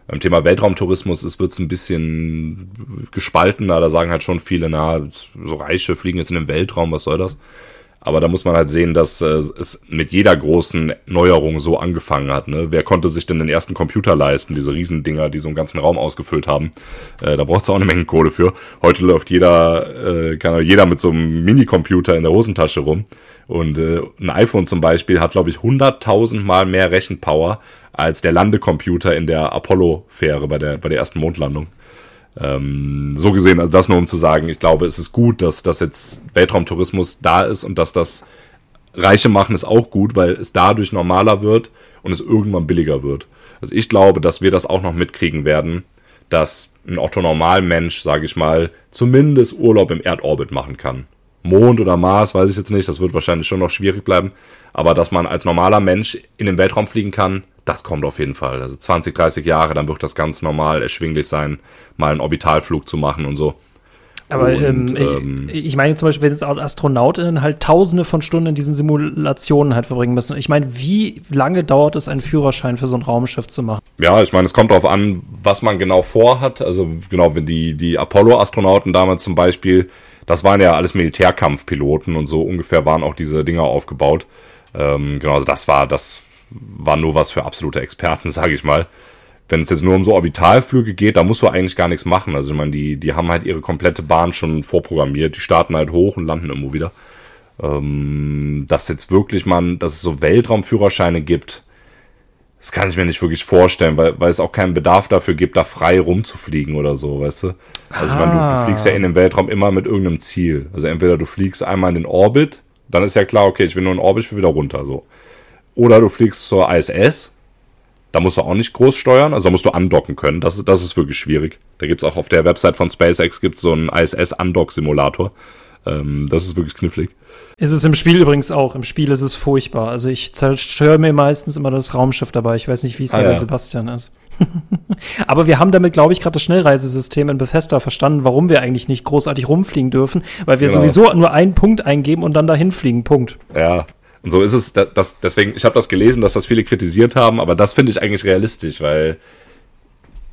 Beim Thema Weltraumtourismus ist wird's ein bisschen gespaltener. Da sagen halt schon viele, na, so Reiche fliegen jetzt in den Weltraum, was soll das? Aber da muss man halt sehen, dass äh, es mit jeder großen Neuerung so angefangen hat. Ne? Wer konnte sich denn den ersten Computer leisten, diese Riesendinger, die so einen ganzen Raum ausgefüllt haben? Äh, da braucht es auch eine Menge Kohle für. Heute läuft jeder, äh, kann jeder mit so einem Minicomputer in der Hosentasche rum. Und äh, ein iPhone zum Beispiel hat, glaube ich, 100.000 Mal mehr Rechenpower als der Landecomputer in der Apollo-Fähre bei der, bei der ersten Mondlandung. Ähm, so gesehen, also das nur um zu sagen, ich glaube, es ist gut, dass, dass jetzt Weltraumtourismus da ist und dass das Reiche machen ist auch gut, weil es dadurch normaler wird und es irgendwann billiger wird. Also ich glaube, dass wir das auch noch mitkriegen werden, dass ein Otto-Normal-Mensch, sage ich mal, zumindest Urlaub im Erdorbit machen kann. Mond oder Mars, weiß ich jetzt nicht, das wird wahrscheinlich schon noch schwierig bleiben. Aber dass man als normaler Mensch in den Weltraum fliegen kann, das kommt auf jeden Fall. Also 20, 30 Jahre, dann wird das ganz normal erschwinglich sein, mal einen Orbitalflug zu machen und so. Aber und, ähm, ähm, ich, ich meine zum Beispiel, wenn jetzt Astronautinnen halt tausende von Stunden in diesen Simulationen halt verbringen müssen. Ich meine, wie lange dauert es, einen Führerschein für so ein Raumschiff zu machen? Ja, ich meine, es kommt darauf an, was man genau vorhat. Also genau, wenn die, die Apollo-Astronauten damals zum Beispiel, das waren ja alles Militärkampfpiloten und so ungefähr waren auch diese Dinger aufgebaut. Ähm, genau, also das war, das war nur was für absolute Experten, [LAUGHS] sage ich mal. Wenn es jetzt nur um so Orbitalflüge geht, da musst du eigentlich gar nichts machen. Also ich meine, die, die haben halt ihre komplette Bahn schon vorprogrammiert. Die starten halt hoch und landen irgendwo wieder. Ähm, dass jetzt wirklich man, dass es so Weltraumführerscheine gibt, das kann ich mir nicht wirklich vorstellen, weil, weil es auch keinen Bedarf dafür gibt, da frei rumzufliegen oder so, weißt du? Also ich meine, du, du ah. fliegst ja in den Weltraum immer mit irgendeinem Ziel. Also entweder du fliegst einmal in den Orbit, dann ist ja klar, okay, ich will nur in den Orbit, ich will wieder runter, so. Oder du fliegst zur ISS, da musst du auch nicht groß steuern, also da musst du andocken können. Das ist, das ist wirklich schwierig. Da gibt's auch auf der Website von SpaceX gibt's so einen ISS-Undock-Simulator. Ähm, das ist wirklich knifflig. Ist es im Spiel übrigens auch. Im Spiel ist es furchtbar. Also ich zerstöre mir meistens immer das Raumschiff dabei. Ich weiß nicht, wie es ah, da bei ja. Sebastian ist. [LAUGHS] Aber wir haben damit, glaube ich, gerade das Schnellreisesystem in Bethesda verstanden, warum wir eigentlich nicht großartig rumfliegen dürfen, weil wir genau. sowieso nur einen Punkt eingeben und dann dahin fliegen. Punkt. Ja, und so ist es, das, deswegen, ich habe das gelesen, dass das viele kritisiert haben, aber das finde ich eigentlich realistisch, weil,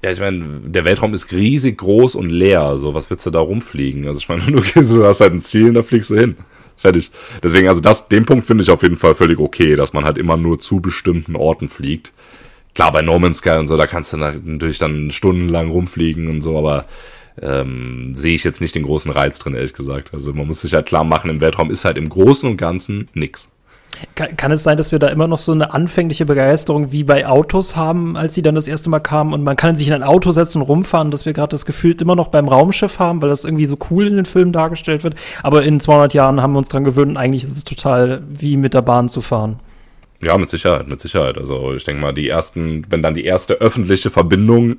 ja, ich meine, der Weltraum ist riesig groß und leer, so, was willst du da rumfliegen? Also ich meine, [LAUGHS] du, du hast halt ein Ziel und da fliegst du hin. Fertig. Deswegen, also das, den Punkt finde ich auf jeden Fall völlig okay, dass man halt immer nur zu bestimmten Orten fliegt. Klar, bei No Man's Sky und so, da kannst du natürlich dann stundenlang rumfliegen und so, aber ähm, sehe ich jetzt nicht den großen Reiz drin, ehrlich gesagt. Also man muss sich halt klar machen, im Weltraum ist halt im Großen und Ganzen nix. Kann, kann, es sein, dass wir da immer noch so eine anfängliche Begeisterung wie bei Autos haben, als sie dann das erste Mal kamen und man kann sich in ein Auto setzen und rumfahren, dass wir gerade das Gefühl immer noch beim Raumschiff haben, weil das irgendwie so cool in den Filmen dargestellt wird. Aber in 200 Jahren haben wir uns dran gewöhnt und eigentlich ist es total wie mit der Bahn zu fahren. Ja, mit Sicherheit, mit Sicherheit. Also ich denke mal, die ersten, wenn dann die erste öffentliche Verbindung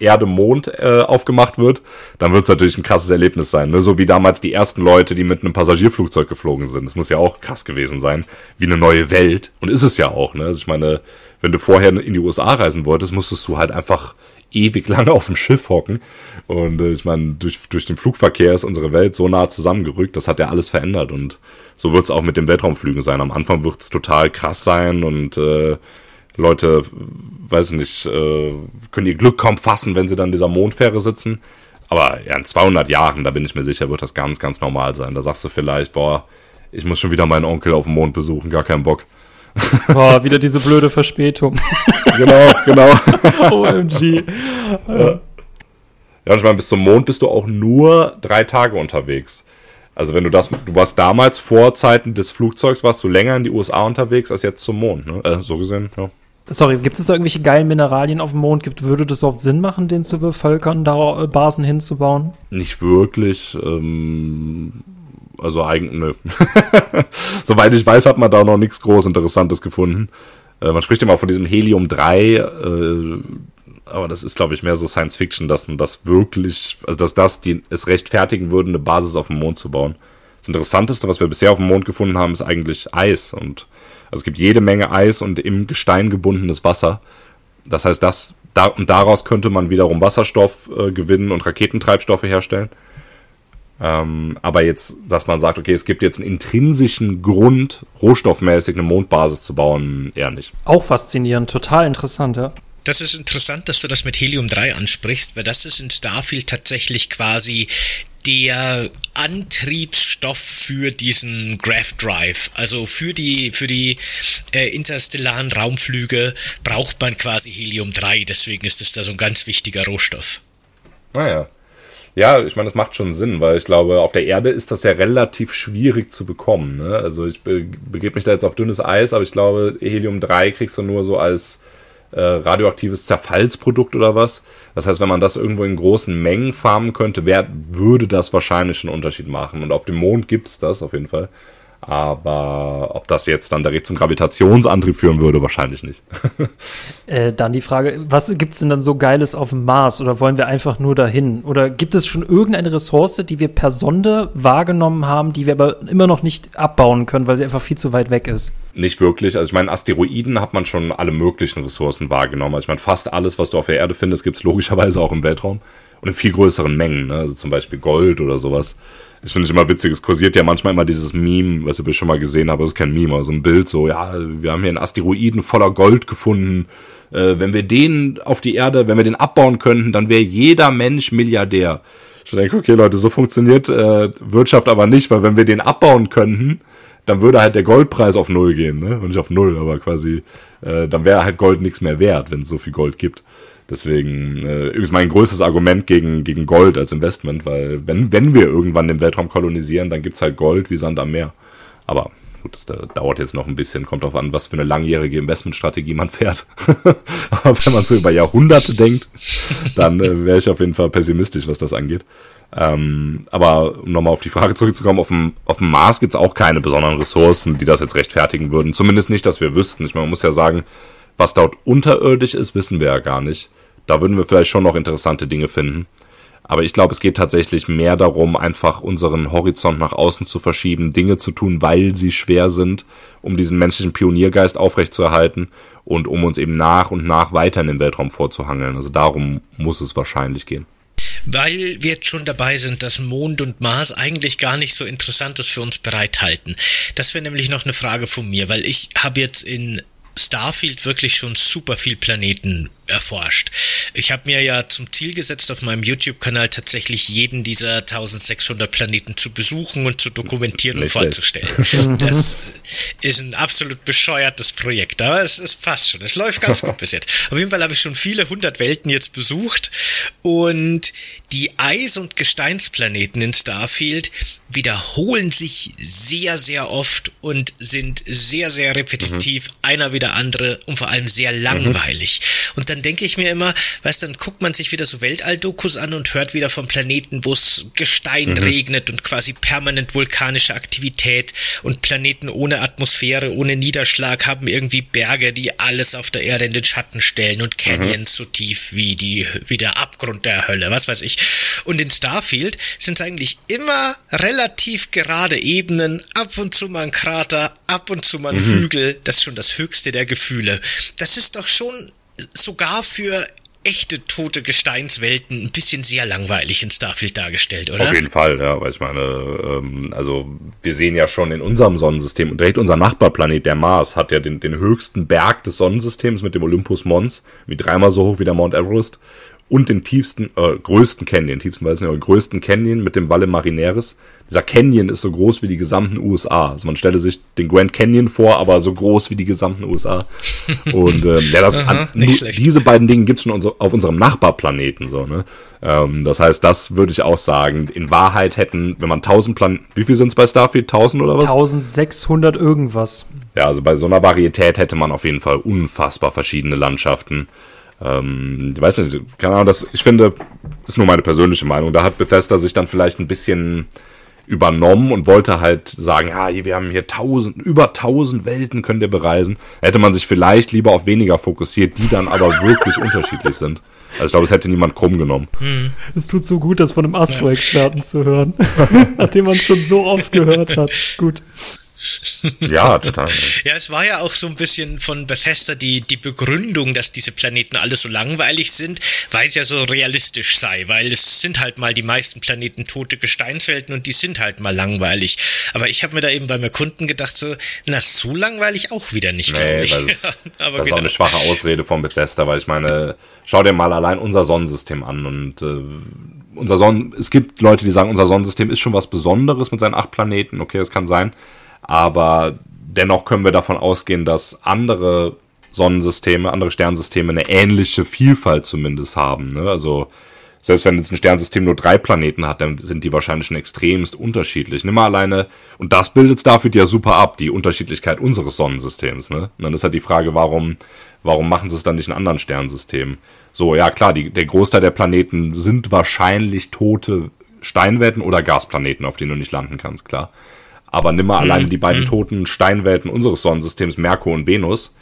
Erde-Mond äh, aufgemacht wird, dann wird es natürlich ein krasses Erlebnis sein. Ne? So wie damals die ersten Leute, die mit einem Passagierflugzeug geflogen sind. Das muss ja auch krass gewesen sein, wie eine neue Welt. Und ist es ja auch. Ne? Also ich meine, wenn du vorher in die USA reisen wolltest, musstest du halt einfach ewig lange auf dem Schiff hocken. Und äh, ich meine, durch, durch den Flugverkehr ist unsere Welt so nah zusammengerückt, das hat ja alles verändert. Und so wird es auch mit dem Weltraumflügen sein. Am Anfang wird es total krass sein und äh, Leute, weiß nicht, äh, können ihr Glück kaum fassen, wenn sie dann in dieser Mondfähre sitzen. Aber ja, in 200 Jahren, da bin ich mir sicher, wird das ganz, ganz normal sein. Da sagst du vielleicht, boah, ich muss schon wieder meinen Onkel auf dem Mond besuchen, gar keinen Bock. [LAUGHS] Boah, wieder diese blöde Verspätung. [LAUGHS] genau, genau. [LAUGHS] OMG. Ja. ja, und ich meine, bis zum Mond bist du auch nur drei Tage unterwegs. Also wenn du das, du warst damals vor Zeiten des Flugzeugs, warst du länger in die USA unterwegs als jetzt zum Mond, ne? Äh, so gesehen, ja. Sorry, gibt es da irgendwelche geilen Mineralien auf dem Mond? Gibt, würde das überhaupt Sinn machen, den zu bevölkern, da äh, Basen hinzubauen? Nicht wirklich. Ähm, also eigentlich, nö. [LAUGHS] Soweit ich weiß, hat man da noch nichts groß Interessantes gefunden. Äh, man spricht immer von diesem Helium-3, äh, aber das ist, glaube ich, mehr so Science Fiction, dass man das wirklich, also dass das die, es rechtfertigen würde, eine Basis auf dem Mond zu bauen. Das Interessanteste, was wir bisher auf dem Mond gefunden haben, ist eigentlich Eis. Und also es gibt jede Menge Eis und im Gestein gebundenes Wasser. Das heißt, das, da, und daraus könnte man wiederum Wasserstoff äh, gewinnen und Raketentreibstoffe herstellen. Ähm, aber jetzt, dass man sagt, okay, es gibt jetzt einen intrinsischen Grund, rohstoffmäßig eine Mondbasis zu bauen, eher nicht. Auch faszinierend, total interessant, ja. Das ist interessant, dass du das mit Helium-3 ansprichst, weil das ist in Starfield tatsächlich quasi der Antriebsstoff für diesen Graph Drive. Also für die, für die äh, interstellaren Raumflüge braucht man quasi Helium-3. Deswegen ist das da so ein ganz wichtiger Rohstoff. Naja. Ah, ja, ich meine, das macht schon Sinn, weil ich glaube, auf der Erde ist das ja relativ schwierig zu bekommen. Ne? Also ich be begebe mich da jetzt auf dünnes Eis, aber ich glaube, Helium-3 kriegst du nur so als äh, radioaktives Zerfallsprodukt oder was. Das heißt, wenn man das irgendwo in großen Mengen farmen könnte, wär, würde das wahrscheinlich einen Unterschied machen. Und auf dem Mond gibt es das auf jeden Fall. Aber ob das jetzt dann direkt zum Gravitationsantrieb führen würde, wahrscheinlich nicht. [LAUGHS] äh, dann die Frage, was gibt es denn dann so Geiles auf dem Mars oder wollen wir einfach nur dahin? Oder gibt es schon irgendeine Ressource, die wir per Sonde wahrgenommen haben, die wir aber immer noch nicht abbauen können, weil sie einfach viel zu weit weg ist? Nicht wirklich. Also ich meine, Asteroiden hat man schon alle möglichen Ressourcen wahrgenommen. Also ich meine, fast alles, was du auf der Erde findest, gibt es logischerweise auch im Weltraum. Und in viel größeren Mengen, ne? also zum Beispiel Gold oder sowas. Das finde ich immer witzig. Es kursiert ja manchmal immer dieses Meme, was ich schon mal gesehen habe. Das ist kein Meme, aber so ein Bild so, ja, wir haben hier einen Asteroiden voller Gold gefunden. Äh, wenn wir den auf die Erde, wenn wir den abbauen könnten, dann wäre jeder Mensch Milliardär. Ich denke, okay, Leute, so funktioniert äh, Wirtschaft aber nicht, weil wenn wir den abbauen könnten, dann würde halt der Goldpreis auf Null gehen, ne? Und nicht auf Null, aber quasi, äh, dann wäre halt Gold nichts mehr wert, wenn es so viel Gold gibt. Deswegen äh, ist mein größtes Argument gegen, gegen Gold als Investment, weil wenn, wenn wir irgendwann den Weltraum kolonisieren, dann gibt's halt Gold wie Sand am Meer. Aber gut, das dauert jetzt noch ein bisschen, kommt drauf an, was für eine langjährige Investmentstrategie man fährt. [LAUGHS] Aber wenn man so über Jahrhunderte denkt, dann äh, wäre ich auf jeden Fall pessimistisch, was das angeht. Ähm, aber um nochmal auf die Frage zurückzukommen, auf dem, auf dem Mars gibt's auch keine besonderen Ressourcen, die das jetzt rechtfertigen würden. Zumindest nicht, dass wir wüssten. Ich meine, man muss ja sagen, was dort unterirdisch ist, wissen wir ja gar nicht. Da würden wir vielleicht schon noch interessante Dinge finden. Aber ich glaube, es geht tatsächlich mehr darum, einfach unseren Horizont nach außen zu verschieben, Dinge zu tun, weil sie schwer sind, um diesen menschlichen Pioniergeist aufrechtzuerhalten und um uns eben nach und nach weiter in den Weltraum vorzuhangeln. Also darum muss es wahrscheinlich gehen. Weil wir jetzt schon dabei sind, dass Mond und Mars eigentlich gar nicht so Interessantes für uns bereithalten. Das wäre nämlich noch eine Frage von mir, weil ich habe jetzt in Starfield wirklich schon super viel Planeten erforscht. Ich habe mir ja zum Ziel gesetzt, auf meinem YouTube-Kanal tatsächlich jeden dieser 1600 Planeten zu besuchen und zu dokumentieren und vorzustellen. [LAUGHS] Das ist ein absolut bescheuertes Projekt, aber es, es passt schon. Es läuft ganz gut bis jetzt. Auf jeden Fall habe ich schon viele hundert Welten jetzt besucht und die Eis- und Gesteinsplaneten in Starfield wiederholen sich sehr, sehr oft und sind sehr, sehr repetitiv, mhm. einer wie der andere und vor allem sehr langweilig. Mhm. Und dann denke ich mir immer, weißt dann guckt man sich wieder so Weltalldokus an und hört wieder von Planeten, wo es Gestein mhm. regnet und quasi permanent vulkanische Aktivität und Planeten ohne Atmosphäre, ohne Niederschlag haben irgendwie Berge, die alles auf der Erde in den Schatten stellen und Canyons so tief wie die, wie der Abgrund der Hölle, was weiß ich. Und in Starfield sind es eigentlich immer relativ gerade Ebenen, ab und zu mal ein Krater, ab und zu mal ein mhm. Hügel. Das ist schon das höchste der Gefühle. Das ist doch schon sogar für echte tote Gesteinswelten ein bisschen sehr langweilig in Starfield dargestellt, oder? Auf jeden Fall, ja, weil ich meine, ähm, also wir sehen ja schon in unserem Sonnensystem und direkt unser Nachbarplanet, der Mars, hat ja den, den höchsten Berg des Sonnensystems mit dem Olympus Mons, wie dreimal so hoch wie der Mount Everest und den tiefsten, äh, größten Canyon, tiefsten weiß ich nicht, aber größten Canyon mit dem Valle Marineris. Dieser Canyon ist so groß wie die gesamten USA. Also man stelle sich den Grand Canyon vor, aber so groß wie die gesamten USA. [LAUGHS] Und ähm, ja, das, Aha, an, diese beiden Dinge gibt's schon auf unserem Nachbarplaneten so. Ne? Ähm, das heißt, das würde ich auch sagen. In Wahrheit hätten, wenn man 1000 Planeten, wie viel sind es bei Starfield? 1000 oder was? 1600 irgendwas. Ja, also bei so einer Varietät hätte man auf jeden Fall unfassbar verschiedene Landschaften. Ähm, ich weiß nicht, keine Ahnung, das, ich finde, ist nur meine persönliche Meinung. Da hat Bethesda sich dann vielleicht ein bisschen übernommen und wollte halt sagen, ja, wir haben hier tausend, über tausend Welten könnt ihr bereisen. Hätte man sich vielleicht lieber auf weniger fokussiert, die dann aber wirklich [LAUGHS] unterschiedlich sind. Also ich glaube, es hätte niemand krumm genommen. Hm. Es tut so gut, das von einem Astro-Experten zu hören, [LAUGHS] nachdem man es schon so oft gehört hat. Gut. [LAUGHS] Ja, total. ja, es war ja auch so ein bisschen von Bethesda die, die Begründung, dass diese Planeten alle so langweilig sind, weil es ja so realistisch sei, weil es sind halt mal die meisten Planeten tote Gesteinswelten und die sind halt mal langweilig. Aber ich habe mir da eben beim Erkunden gedacht, so, na, so langweilig auch wieder nicht, nee. Das, ist, [LAUGHS] das ist auch eine schwache Ausrede von Bethesda, weil ich meine, schau dir mal allein unser Sonnensystem an und äh, unser Sonnen, es gibt Leute, die sagen, unser Sonnensystem ist schon was Besonderes mit seinen acht Planeten, okay, das kann sein. Aber dennoch können wir davon ausgehen, dass andere Sonnensysteme, andere Sternsysteme eine ähnliche Vielfalt zumindest haben. Ne? Also selbst wenn jetzt ein Sternsystem nur drei Planeten hat, dann sind die wahrscheinlich schon extremst unterschiedlich. Nimm mal alleine, und das bildet Starfield ja super ab, die Unterschiedlichkeit unseres Sonnensystems. Ne? Und dann ist halt die Frage, warum, warum machen sie es dann nicht in anderen Sternsystemen? So, ja klar, die, der Großteil der Planeten sind wahrscheinlich tote Steinwelten oder Gasplaneten, auf denen du nicht landen kannst, klar. Aber nimm mal mhm. allein die beiden mhm. toten Steinwelten unseres Sonnensystems, Merkur und Venus,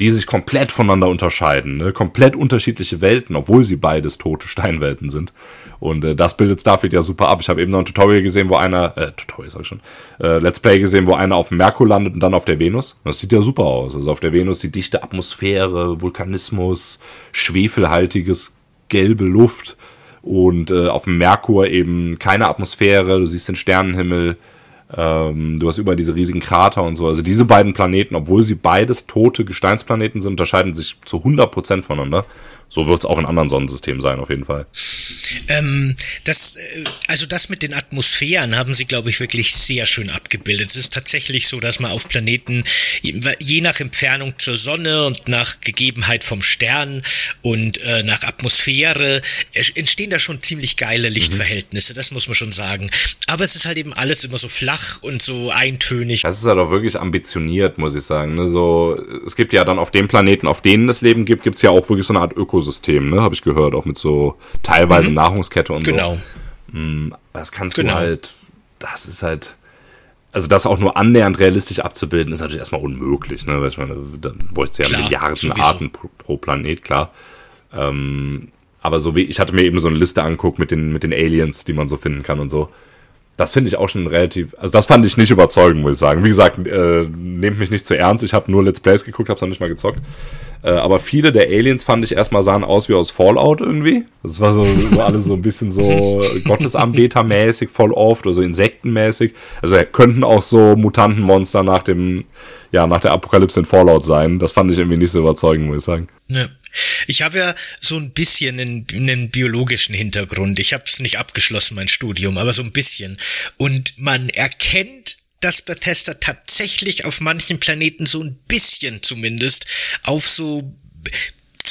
die sich komplett voneinander unterscheiden. Ne? Komplett unterschiedliche Welten, obwohl sie beides tote Steinwelten sind. Und äh, das bildet Starfield ja super ab. Ich habe eben noch ein Tutorial gesehen, wo einer, äh, Tutorial sag ich schon, äh, Let's Play gesehen, wo einer auf dem Merkur landet und dann auf der Venus. Das sieht ja super aus. Also auf der Venus die dichte Atmosphäre, Vulkanismus, schwefelhaltiges gelbe Luft und äh, auf dem Merkur eben keine Atmosphäre, du siehst den Sternenhimmel, ähm, du hast über diese riesigen Krater und so. Also diese beiden Planeten, obwohl sie beides tote Gesteinsplaneten sind, unterscheiden sich zu 100% voneinander. So wird es auch in anderen Sonnensystemen sein, auf jeden Fall. Ähm, das, äh, also das mit den Atmosphären haben sie, glaube ich, wirklich sehr schön abgebildet. Es ist tatsächlich so, dass man auf Planeten je nach Entfernung zur Sonne und nach Gegebenheit vom Stern und äh, nach Atmosphäre entstehen da schon ziemlich geile mhm. Lichtverhältnisse, mhm. das muss man schon sagen. Aber es ist halt eben alles immer so flach und so eintönig. Das ist halt auch wirklich ambitioniert, muss ich sagen. Ne? So, es gibt ja dann auf dem Planeten, auf denen es Leben gibt, gibt es ja auch wirklich so eine Art Ökosystem, ne? habe ich gehört, auch mit so teilweise mhm. Nahrungskette und genau. so. Genau. Das kannst genau. du halt, das ist halt, also das auch nur annähernd realistisch abzubilden, ist natürlich erstmal unmöglich, ne? Weil ich meine, dann bräuchte es ja Milliarden sowieso. Arten pro, pro, Planet, klar. Ähm, aber so wie, ich hatte mir eben so eine Liste angeguckt mit den, mit den Aliens, die man so finden kann und so. Das finde ich auch schon relativ, also das fand ich nicht überzeugend, muss ich sagen. Wie gesagt, äh, nehmt mich nicht zu ernst, ich habe nur Let's Plays geguckt, habe es noch nicht mal gezockt. Äh, aber viele der Aliens fand ich erstmal sahen aus wie aus Fallout irgendwie. Das war so, so alles so ein bisschen so [LAUGHS] Gottesanbetermäßig voll oft oder so Insektenmäßig. Also könnten auch so Mutantenmonster nach dem, ja, nach der Apokalypse in Fallout sein. Das fand ich irgendwie nicht so überzeugend, muss ich sagen. Ja. Ich habe ja so ein bisschen einen, einen biologischen Hintergrund. Ich habe es nicht abgeschlossen, mein Studium, aber so ein bisschen. Und man erkennt dass Bethesda tatsächlich auf manchen Planeten so ein bisschen zumindest auf so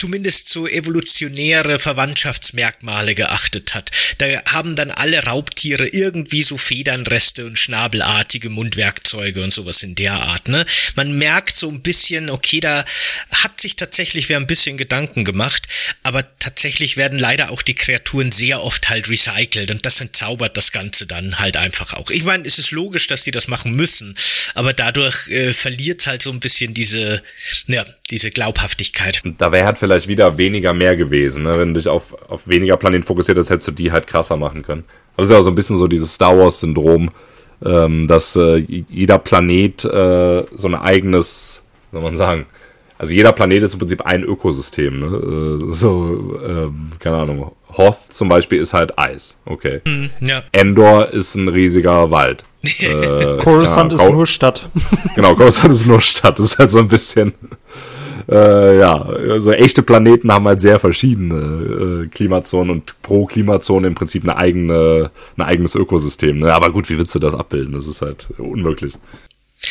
zumindest so evolutionäre Verwandtschaftsmerkmale geachtet hat. Da haben dann alle Raubtiere irgendwie so Federnreste und schnabelartige Mundwerkzeuge und sowas in der Art, ne? Man merkt so ein bisschen, okay, da hat sich tatsächlich wer ein bisschen Gedanken gemacht, aber tatsächlich werden leider auch die Kreaturen sehr oft halt recycelt und das entzaubert das Ganze dann halt einfach auch. Ich meine, es ist logisch, dass die das machen müssen, aber dadurch äh, verliert halt so ein bisschen diese, ja, diese Glaubhaftigkeit. Da wäre halt vielleicht wieder weniger mehr gewesen, ne? wenn du dich auf, auf weniger Planeten fokussiert hast, hättest du die halt krasser machen können. Aber es ist ja auch so ein bisschen so dieses Star Wars-Syndrom, ähm, dass äh, jeder Planet äh, so ein eigenes, soll man sagen, also jeder Planet ist im Prinzip ein Ökosystem. Ne? Äh, so, äh, keine Ahnung. Hoth zum Beispiel ist halt Eis. Okay. Mm, ja. Endor ist ein riesiger Wald. [LAUGHS] äh, Coruscant ist nur Stadt. genau, Coruscant ist nur Stadt. Das ist halt so ein bisschen. Äh, ja, also echte Planeten haben halt sehr verschiedene äh, Klimazonen und pro Klimazone im Prinzip eine eigene, ein eigenes Ökosystem. Ne? Aber gut, wie willst du das abbilden? Das ist halt unmöglich.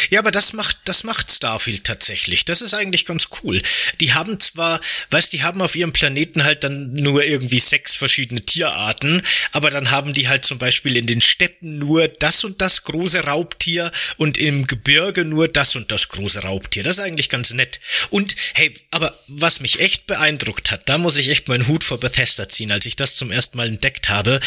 Ja, aber das macht, das macht Starfield tatsächlich. Das ist eigentlich ganz cool. Die haben zwar, weißt, die haben auf ihrem Planeten halt dann nur irgendwie sechs verschiedene Tierarten, aber dann haben die halt zum Beispiel in den Städten nur das und das große Raubtier und im Gebirge nur das und das große Raubtier. Das ist eigentlich ganz nett. Und hey, aber was mich echt beeindruckt hat, da muss ich echt meinen Hut vor Bethesda ziehen, als ich das zum ersten Mal entdeckt habe,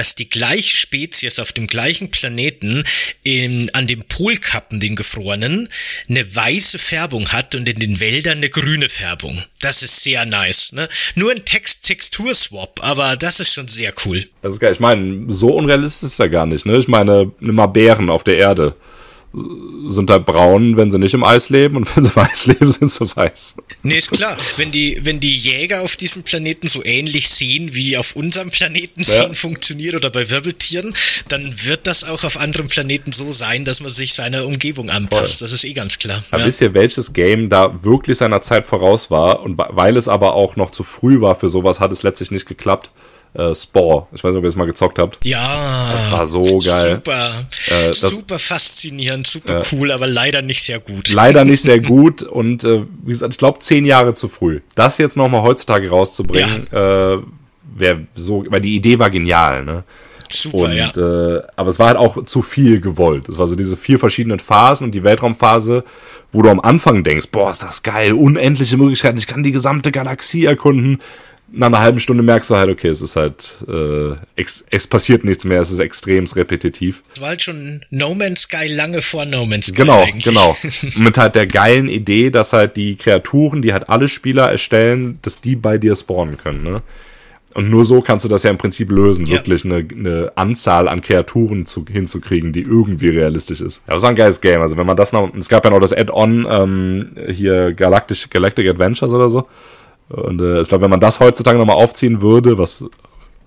dass die gleiche Spezies auf dem gleichen Planeten in, an dem Polkappen, den gefrorenen, eine weiße Färbung hat und in den Wäldern eine grüne Färbung. Das ist sehr nice, ne? Nur ein Text-Textur-Swap, aber das ist schon sehr cool. Das ist geil. Ich meine, so unrealistisch ist ja gar nicht, ne? Ich meine, nimm mal Bären auf der Erde sind halt braun, wenn sie nicht im Eis leben und [LAUGHS] wenn sie im Eis leben, sind sie weiß. Nee, ist klar. Wenn die, wenn die Jäger auf diesem Planeten so ähnlich sehen, wie auf unserem Planeten sehen ja. funktioniert oder bei Wirbeltieren, dann wird das auch auf anderen Planeten so sein, dass man sich seiner Umgebung anpasst. Voll. Das ist eh ganz klar. Aber ja. wisst ihr, welches Game da wirklich seiner Zeit voraus war und weil es aber auch noch zu früh war für sowas, hat es letztlich nicht geklappt äh, Spore. Ich weiß nicht, ob ihr es mal gezockt habt. Ja. Das war so geil. Super. Äh, super faszinierend, super äh, cool, aber leider nicht sehr gut. Leider nicht sehr gut und äh, wie gesagt, ich glaube zehn Jahre zu früh. Das jetzt nochmal heutzutage rauszubringen, ja. äh, wäre so, weil die Idee war genial, ne? Super, und, ja. Äh, aber es war halt auch zu viel gewollt. Es war so diese vier verschiedenen Phasen und die Weltraumphase, wo du am Anfang denkst, boah, ist das geil, unendliche Möglichkeiten, ich kann die gesamte Galaxie erkunden nach einer halben Stunde merkst du halt, okay, es ist halt, äh, ex, es passiert nichts mehr, es ist extrem repetitiv. Es war halt schon No Man's Sky lange vor No Man's Sky. Genau, eigentlich. genau. [LAUGHS] Mit halt der geilen Idee, dass halt die Kreaturen, die halt alle Spieler erstellen, dass die bei dir spawnen können, ne? Und nur so kannst du das ja im Prinzip lösen, ja. wirklich eine, eine Anzahl an Kreaturen zu, hinzukriegen, die irgendwie realistisch ist. Ja, das war ein geiles Game. Also wenn man das noch, es gab ja noch das Add-on ähm, hier Galactic, Galactic Adventures oder so. Und äh, ich glaube, wenn man das heutzutage nochmal aufziehen würde, was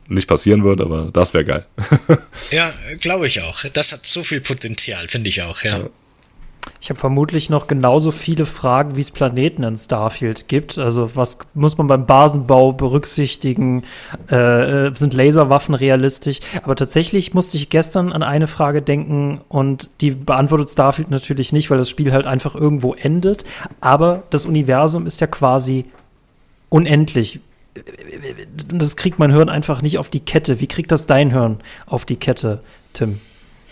nicht passieren wird, aber das wäre geil. [LAUGHS] ja, glaube ich auch. Das hat so viel Potenzial, finde ich auch, ja. Ich habe vermutlich noch genauso viele Fragen, wie es Planeten in Starfield gibt. Also was muss man beim Basenbau berücksichtigen? Äh, äh, sind Laserwaffen realistisch? Aber tatsächlich musste ich gestern an eine Frage denken und die beantwortet Starfield natürlich nicht, weil das Spiel halt einfach irgendwo endet. Aber das Universum ist ja quasi unendlich. Das kriegt mein Hirn einfach nicht auf die Kette. Wie kriegt das dein Hirn auf die Kette, Tim?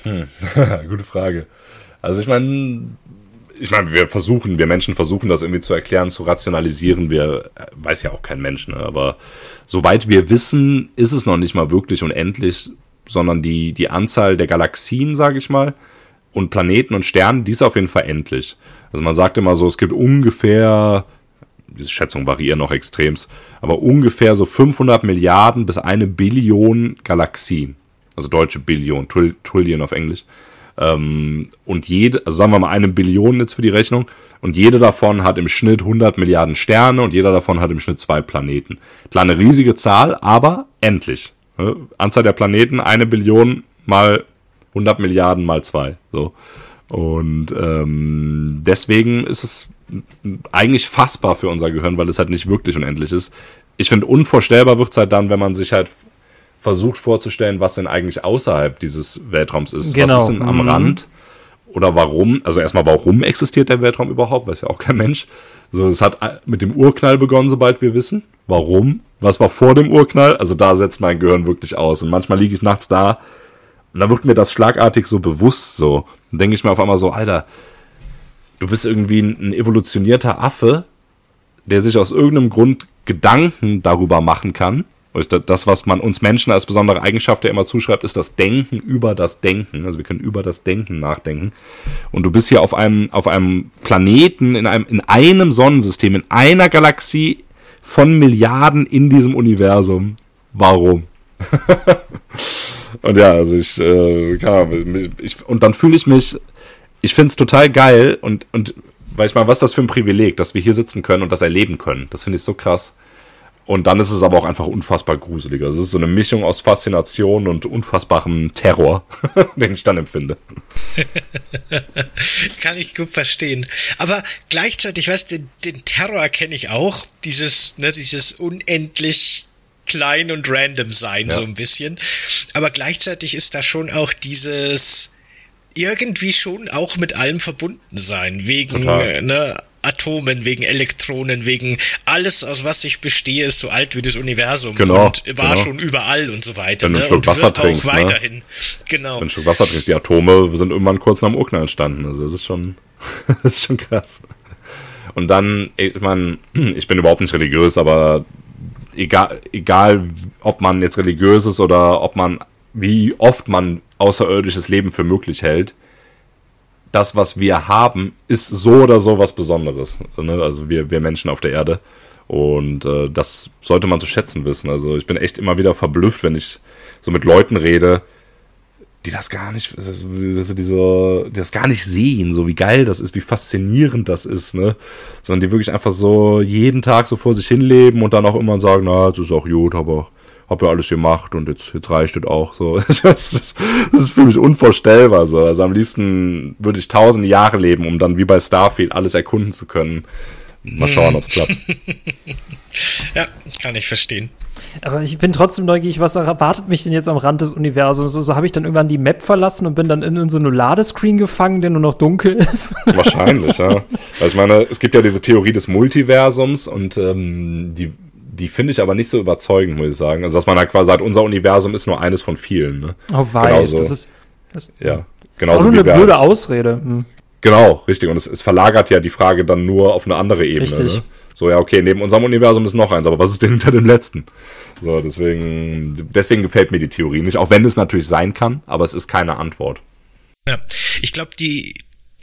Hm. [LAUGHS] Gute Frage. Also ich meine, ich meine, wir versuchen, wir Menschen versuchen das irgendwie zu erklären, zu rationalisieren. Wir äh, weiß ja auch kein Mensch, ne? aber soweit wir wissen, ist es noch nicht mal wirklich unendlich, sondern die die Anzahl der Galaxien, sage ich mal, und Planeten und Sternen, die ist auf jeden Fall endlich. Also man sagt immer so, es gibt ungefähr diese Schätzungen variieren noch extremst, aber ungefähr so 500 Milliarden bis eine Billion Galaxien, also deutsche Billion, Trillion auf Englisch, Ähm, und jede, also sagen wir mal eine Billion jetzt für die Rechnung, und jede davon hat im Schnitt 100 Milliarden Sterne und jeder davon hat im Schnitt zwei Planeten. Klar, eine riesige Zahl, aber endlich. Ne? Anzahl der Planeten, eine Billion mal 100 Milliarden mal zwei. So. Und ähm, deswegen ist es eigentlich fassbar für unser Gehirn, weil es halt nicht wirklich unendlich ist. Ich finde, unvorstellbar wird es halt dann, wenn man sich halt versucht vorzustellen, was denn eigentlich außerhalb dieses Weltraums ist. Genau. Was ist denn am mhm. Rand? Oder warum? Also erstmal, warum existiert der Weltraum überhaupt? Weiß ja auch kein Mensch. So, es hat mit dem Urknall begonnen, sobald wir wissen. Warum? Was war vor dem Urknall? Also da setzt mein Gehirn wirklich aus. Und manchmal liege ich nachts da und da wird mir das schlagartig so bewusst so. Dann denke ich mir auf einmal so, Alter, du bist irgendwie ein evolutionierter Affe, der sich aus irgendeinem Grund Gedanken darüber machen kann. Das, was man uns Menschen als besondere Eigenschaft ja immer zuschreibt, ist das Denken über das Denken. Also wir können über das Denken nachdenken. Und du bist hier auf einem, auf einem Planeten, in einem, in einem Sonnensystem, in einer Galaxie von Milliarden in diesem Universum. Warum? [LAUGHS] und ja, also ich, äh, keine Ahnung, ich, und dann fühle ich mich, ich finde es total geil und, und weil ich meine, was ist das für ein Privileg, dass wir hier sitzen können und das erleben können. Das finde ich so krass. Und dann ist es aber auch einfach unfassbar gruselig. Also es ist so eine Mischung aus Faszination und unfassbarem Terror, [LAUGHS] den ich dann empfinde. [LAUGHS] Kann ich gut verstehen. Aber gleichzeitig, weißt du, den, den Terror kenne ich auch. Dieses, ne, dieses unendlich klein und random sein, ja. so ein bisschen. Aber gleichzeitig ist da schon auch dieses irgendwie schon auch mit allem verbunden sein, wegen Total. ne, Atomen, wegen Elektronen, wegen alles, aus was ich bestehe, ist so alt wie das Universum genau, und war genau. schon überall und so weiter. Wenn du ne? ein Stück Wasser trinkst, auch ne? weiterhin. Ne? Genau. Wenn du ein Stück Wasser trinkst, die Atome sind irgendwann kurz nach dem Urknall entstanden. Also das ist schon, [LAUGHS] das ist schon krass. Und dann, ich meine, ich bin überhaupt nicht religiös, aber egal, egal ob man jetzt religiös ist oder ob man, wie oft man außerirdisches Leben für möglich hält, das, was wir haben, ist so oder so was Besonderes. Ne? Also wir, wir Menschen auf der Erde. Und äh, das sollte man zu schätzen wissen. Also ich bin echt immer wieder verblüfft, wenn ich so mit Leuten rede, die das gar nicht, also die, so, die das gar nicht sehen, so wie geil das ist, wie faszinierend das ist, ne? Sondern die wirklich einfach so jeden Tag so vor sich hinleben und dann auch immer sagen, na, das ist auch gut, aber hab ja alles gemacht und jetzt, jetzt reicht es auch. So, [LAUGHS] das, ist, das ist für mich unvorstellbar. So. Also am liebsten würde ich tausend Jahre leben, um dann wie bei Starfield alles erkunden zu können. Mal schauen, ob es klappt. [LAUGHS] ja, kann ich verstehen. Aber ich bin trotzdem neugierig, was erwartet mich denn jetzt am Rand des Universums? Also habe ich dann irgendwann die Map verlassen und bin dann in, in so einem Ladescreen gefangen, der nur noch dunkel ist? Wahrscheinlich, ja. Weil [LAUGHS] ich meine, es gibt ja diese Theorie des Multiversums und ähm, die die finde ich aber nicht so überzeugend, muss ich sagen. Also, dass man da quasi sagt, unser Universum ist nur eines von vielen. Ne? Oh, wei, genauso, das ist. Das, ja, genauso ist auch nur eine blöde Ausrede. Hm. Genau, richtig. Und es, es, verlagert ja die Frage dann nur auf eine andere Ebene. Richtig. Ne? So, ja, okay, neben unserem Universum ist noch eins, aber was ist denn hinter dem letzten? So, deswegen, deswegen gefällt mir die Theorie nicht, auch wenn es natürlich sein kann, aber es ist keine Antwort. Ja, ich glaube, die,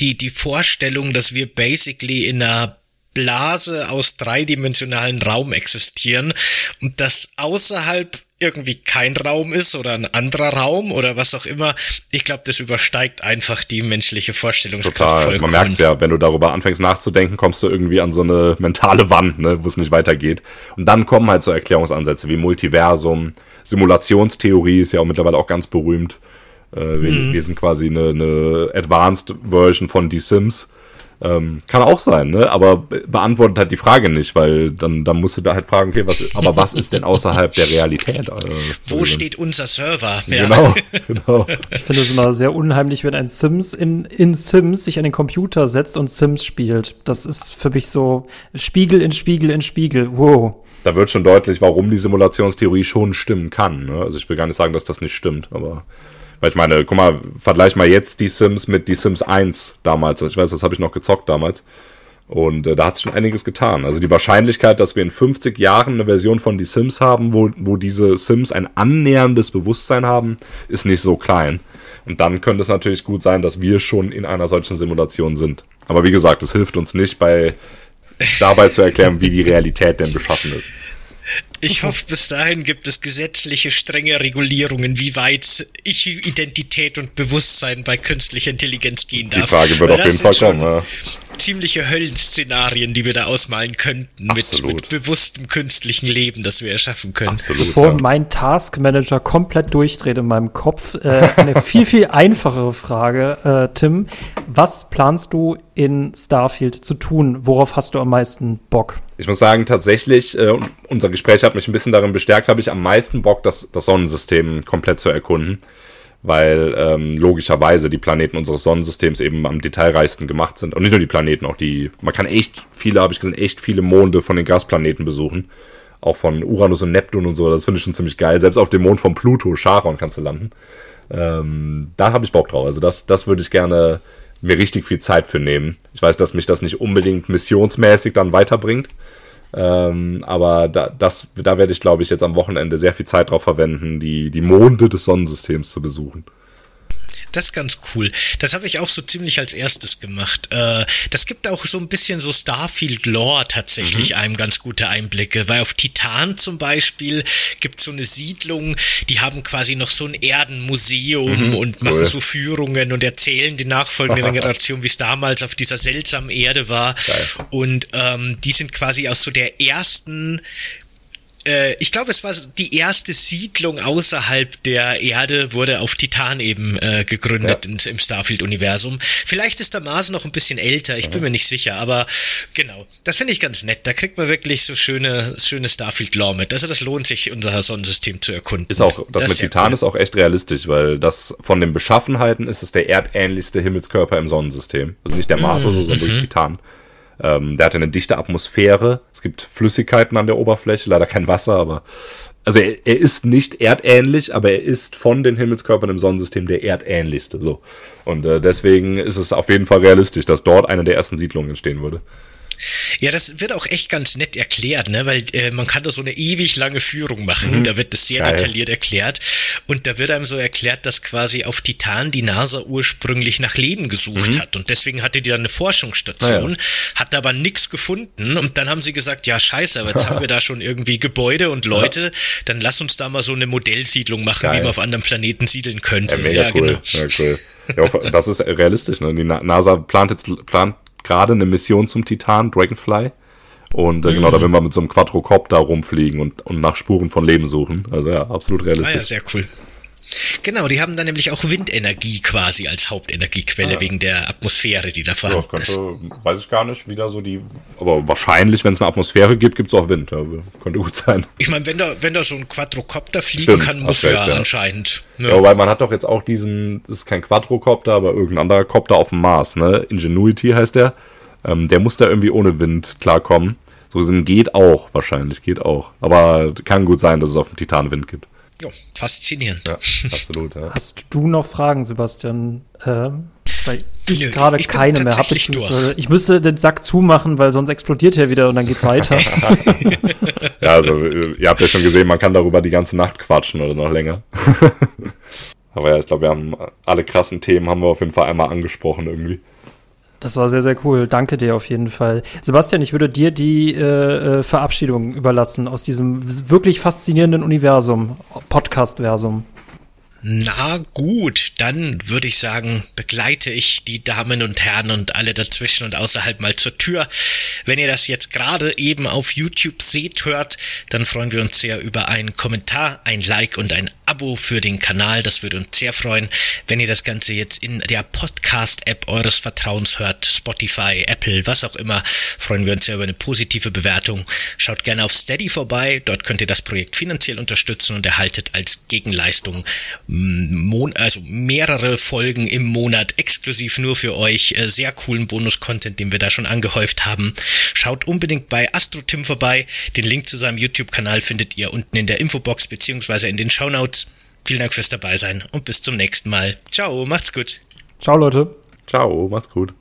die, die Vorstellung, dass wir basically in einer Blase aus dreidimensionalen Raum existieren und dass außerhalb irgendwie kein Raum ist oder ein anderer Raum oder was auch immer. Ich glaube, das übersteigt einfach die menschliche Vorstellungskraft. Total. Vollkommen. Man merkt ja, wenn du darüber anfängst nachzudenken, kommst du irgendwie an so eine mentale Wand, ne, wo es nicht weitergeht. Und dann kommen halt so Erklärungsansätze wie Multiversum, Simulationstheorie ist ja auch mittlerweile auch ganz berühmt. Äh, wir, hm. wir, sind quasi eine, eine Advanced Version von The Sims ähm, kann auch sein, ne? Aber beantwortet halt die Frage nicht, weil dann, dann musst du da halt fragen, okay, was, aber was ist denn außerhalb der Realität? Äh, Wo steht unser Server? Ja. Genau, [LAUGHS] genau. Ich finde es immer sehr unheimlich, wenn ein Sims in, in Sims sich an den Computer setzt und Sims spielt. Das ist für mich so Spiegel in Spiegel in Spiegel. Wow. Da wird schon deutlich, warum die Simulationstheorie schon stimmen kann. Ne? Also ich will gar nicht sagen, dass das nicht stimmt, aber weil ich meine, guck mal, vergleich mal jetzt die Sims mit die Sims 1 damals. Ich weiß, das habe ich noch gezockt damals. Und äh, da hat es schon einiges getan. Also die Wahrscheinlichkeit, dass wir in 50 Jahren eine Version von die Sims haben, wo, wo diese Sims ein annäherndes Bewusstsein haben, ist nicht so klein. Und dann könnte es natürlich gut sein, dass wir schon in einer solchen Simulation sind. Aber wie gesagt, es hilft uns nicht bei dabei zu erklären, wie die Realität denn beschaffen ist. Ich hoffe, bis dahin gibt es gesetzliche strenge Regulierungen, wie weit ich Identität und Bewusstsein bei künstlicher Intelligenz gehen darf. Die Frage wird auf jeden Fall kommen. Ja. Ziemliche Höllenszenarien, die wir da ausmalen könnten, mit, mit, bewusstem künstlichen Leben, das wir erschaffen können. Absolut, Bevor ja. mein Taskmanager komplett durchdreht in meinem Kopf, äh, eine viel, viel einfachere Frage, äh, Tim. Was planst du in Starfield zu tun? Worauf hast du am meisten Bock? Ich muss sagen, tatsächlich, äh, unser Gespräch hat mich ein bisschen darin bestärkt, habe ich am meisten Bock, das, das Sonnensystem komplett zu erkunden. Weil ähm, logischerweise die Planeten unseres Sonnensystems eben am detailreichsten gemacht sind. Und nicht nur die Planeten, auch die, man kann echt viele, habe ich gesehen, echt viele Monde von den Gasplaneten besuchen. Auch von Uranus und Neptun und so, das finde ich schon ziemlich geil. Selbst auf dem Mond von Pluto, Charon kannst du landen. Ähm, da habe ich Bock drauf. Also das, das würde ich gerne mir richtig viel Zeit für nehmen. Ich weiß, dass mich das nicht unbedingt missionsmäßig dann weiterbringt. Ähm, aber da, das, da werde ich, glaube ich, jetzt am Wochenende sehr viel Zeit drauf verwenden, die, die Monde des Sonnensystems zu besuchen. Das ist ganz cool. Das habe ich auch so ziemlich als erstes gemacht. Äh, das gibt auch so ein bisschen so Starfield-Lore tatsächlich mhm. einem ganz gute Einblicke, weil auf Titan zum Beispiel gibt so eine Siedlung, die haben quasi noch so ein Erdenmuseum mhm, und machen cool. so Führungen und erzählen die nachfolgenden Generationen, wie es damals auf dieser seltsamen Erde war. Geil. Und ähm, die sind quasi aus so der ersten äh, ich glaube, es war die erste Siedlung außerhalb der Erde, wurde auf Titan eben äh, gegründet ja. im Starfield-Universum. Vielleicht ist der Mars noch ein bisschen älter, ich bin mir nicht sicher, aber genau, das finde ich ganz nett. Da kriegt man wirklich so schöne, schöne Starfield-Lore mit. Also das lohnt sich, unser Sonnensystem zu erkunden. Ist auch, das, das mit Titan cool. ist auch echt realistisch, weil das von den Beschaffenheiten ist es der erdähnlichste Himmelskörper im Sonnensystem. Also nicht der Mars mm, oder so, sondern mhm. Titan. Ähm, der hat eine dichte Atmosphäre. Es gibt Flüssigkeiten an der Oberfläche, leider kein Wasser, aber also er, er ist nicht erdähnlich, aber er ist von den Himmelskörpern im Sonnensystem der erdähnlichste. So und äh, deswegen ist es auf jeden Fall realistisch, dass dort eine der ersten Siedlungen entstehen würde. Ja, das wird auch echt ganz nett erklärt, ne? weil äh, man kann da so eine ewig lange Führung machen. Mhm. Da wird das sehr Geil. detailliert erklärt. Und da wird einem so erklärt, dass quasi auf Titan die NASA ursprünglich nach Leben gesucht mhm. hat. Und deswegen hatte die dann eine Forschungsstation, ja. hat aber nichts gefunden. Und dann haben sie gesagt, ja scheiße, aber jetzt haben wir [LAUGHS] da schon irgendwie Gebäude und Leute, ja. dann lass uns da mal so eine Modellsiedlung machen, Geil. wie man auf anderen Planeten siedeln könnte. Ja, ja, cool. genau. Ja, cool. Ja, das ist realistisch. Ne? Die NASA plant jetzt plant gerade eine Mission zum Titan, Dragonfly. Und äh, genau, da will man mit so einem Quadrocopter rumfliegen und, und nach Spuren von Leben suchen. Also ja, absolut realistisch. Ah ja, sehr cool. Genau, die haben dann nämlich auch Windenergie quasi als Hauptenergiequelle ah. wegen der Atmosphäre, die da vorhanden ja, könnte, ist. Weiß ich gar nicht, wie da so die. Aber wahrscheinlich, wenn es eine Atmosphäre gibt, gibt es auch Wind. Ja, könnte gut sein. Ich meine, wenn da, wenn da so ein Quadrocopter fliegen Stimmt, kann, muss ja, ja, anscheinend. Ne? Ja, weil man hat doch jetzt auch diesen, das ist kein Quadrocopter, aber irgendein anderer Copter auf dem Mars, ne? Ingenuity heißt der. Ähm, der muss da irgendwie ohne Wind klarkommen. So sind geht auch, wahrscheinlich, geht auch. Aber kann gut sein, dass es auf dem Titan Wind gibt. Ja, faszinierend. Ja, absolut. Ja. Hast du noch Fragen, Sebastian? Ähm, weil ich gerade keine mehr habe. Ich müsste den Sack zumachen, weil sonst explodiert er wieder und dann geht's weiter. [LAUGHS] [LAUGHS] ja, also ihr habt ja schon gesehen, man kann darüber die ganze Nacht quatschen oder noch länger. [LAUGHS] Aber ja, ich glaube, wir haben alle krassen Themen haben wir auf jeden Fall einmal angesprochen irgendwie. Das war sehr, sehr cool. Danke dir auf jeden Fall. Sebastian, ich würde dir die äh, äh Verabschiedung überlassen aus diesem wirklich faszinierenden Universum, Podcast-Versum. Na gut, dann würde ich sagen, begleite ich die Damen und Herren und alle dazwischen und außerhalb mal zur Tür. Wenn ihr das jetzt gerade eben auf YouTube seht, hört, dann freuen wir uns sehr über einen Kommentar, ein Like und ein Abo für den Kanal. Das würde uns sehr freuen. Wenn ihr das Ganze jetzt in der Podcast-App eures Vertrauens hört, Spotify, Apple, was auch immer, freuen wir uns sehr über eine positive Bewertung. Schaut gerne auf Steady vorbei. Dort könnt ihr das Projekt finanziell unterstützen und erhaltet als Gegenleistung Mon also mehrere Folgen im Monat exklusiv nur für euch. Äh, sehr coolen Bonus-Content, den wir da schon angehäuft haben. Schaut unbedingt bei AstroTim vorbei. Den Link zu seinem YouTube-Kanal findet ihr unten in der Infobox beziehungsweise in den Shownotes. Vielen Dank fürs dabei sein und bis zum nächsten Mal. Ciao, macht's gut. Ciao, Leute. Ciao, macht's gut.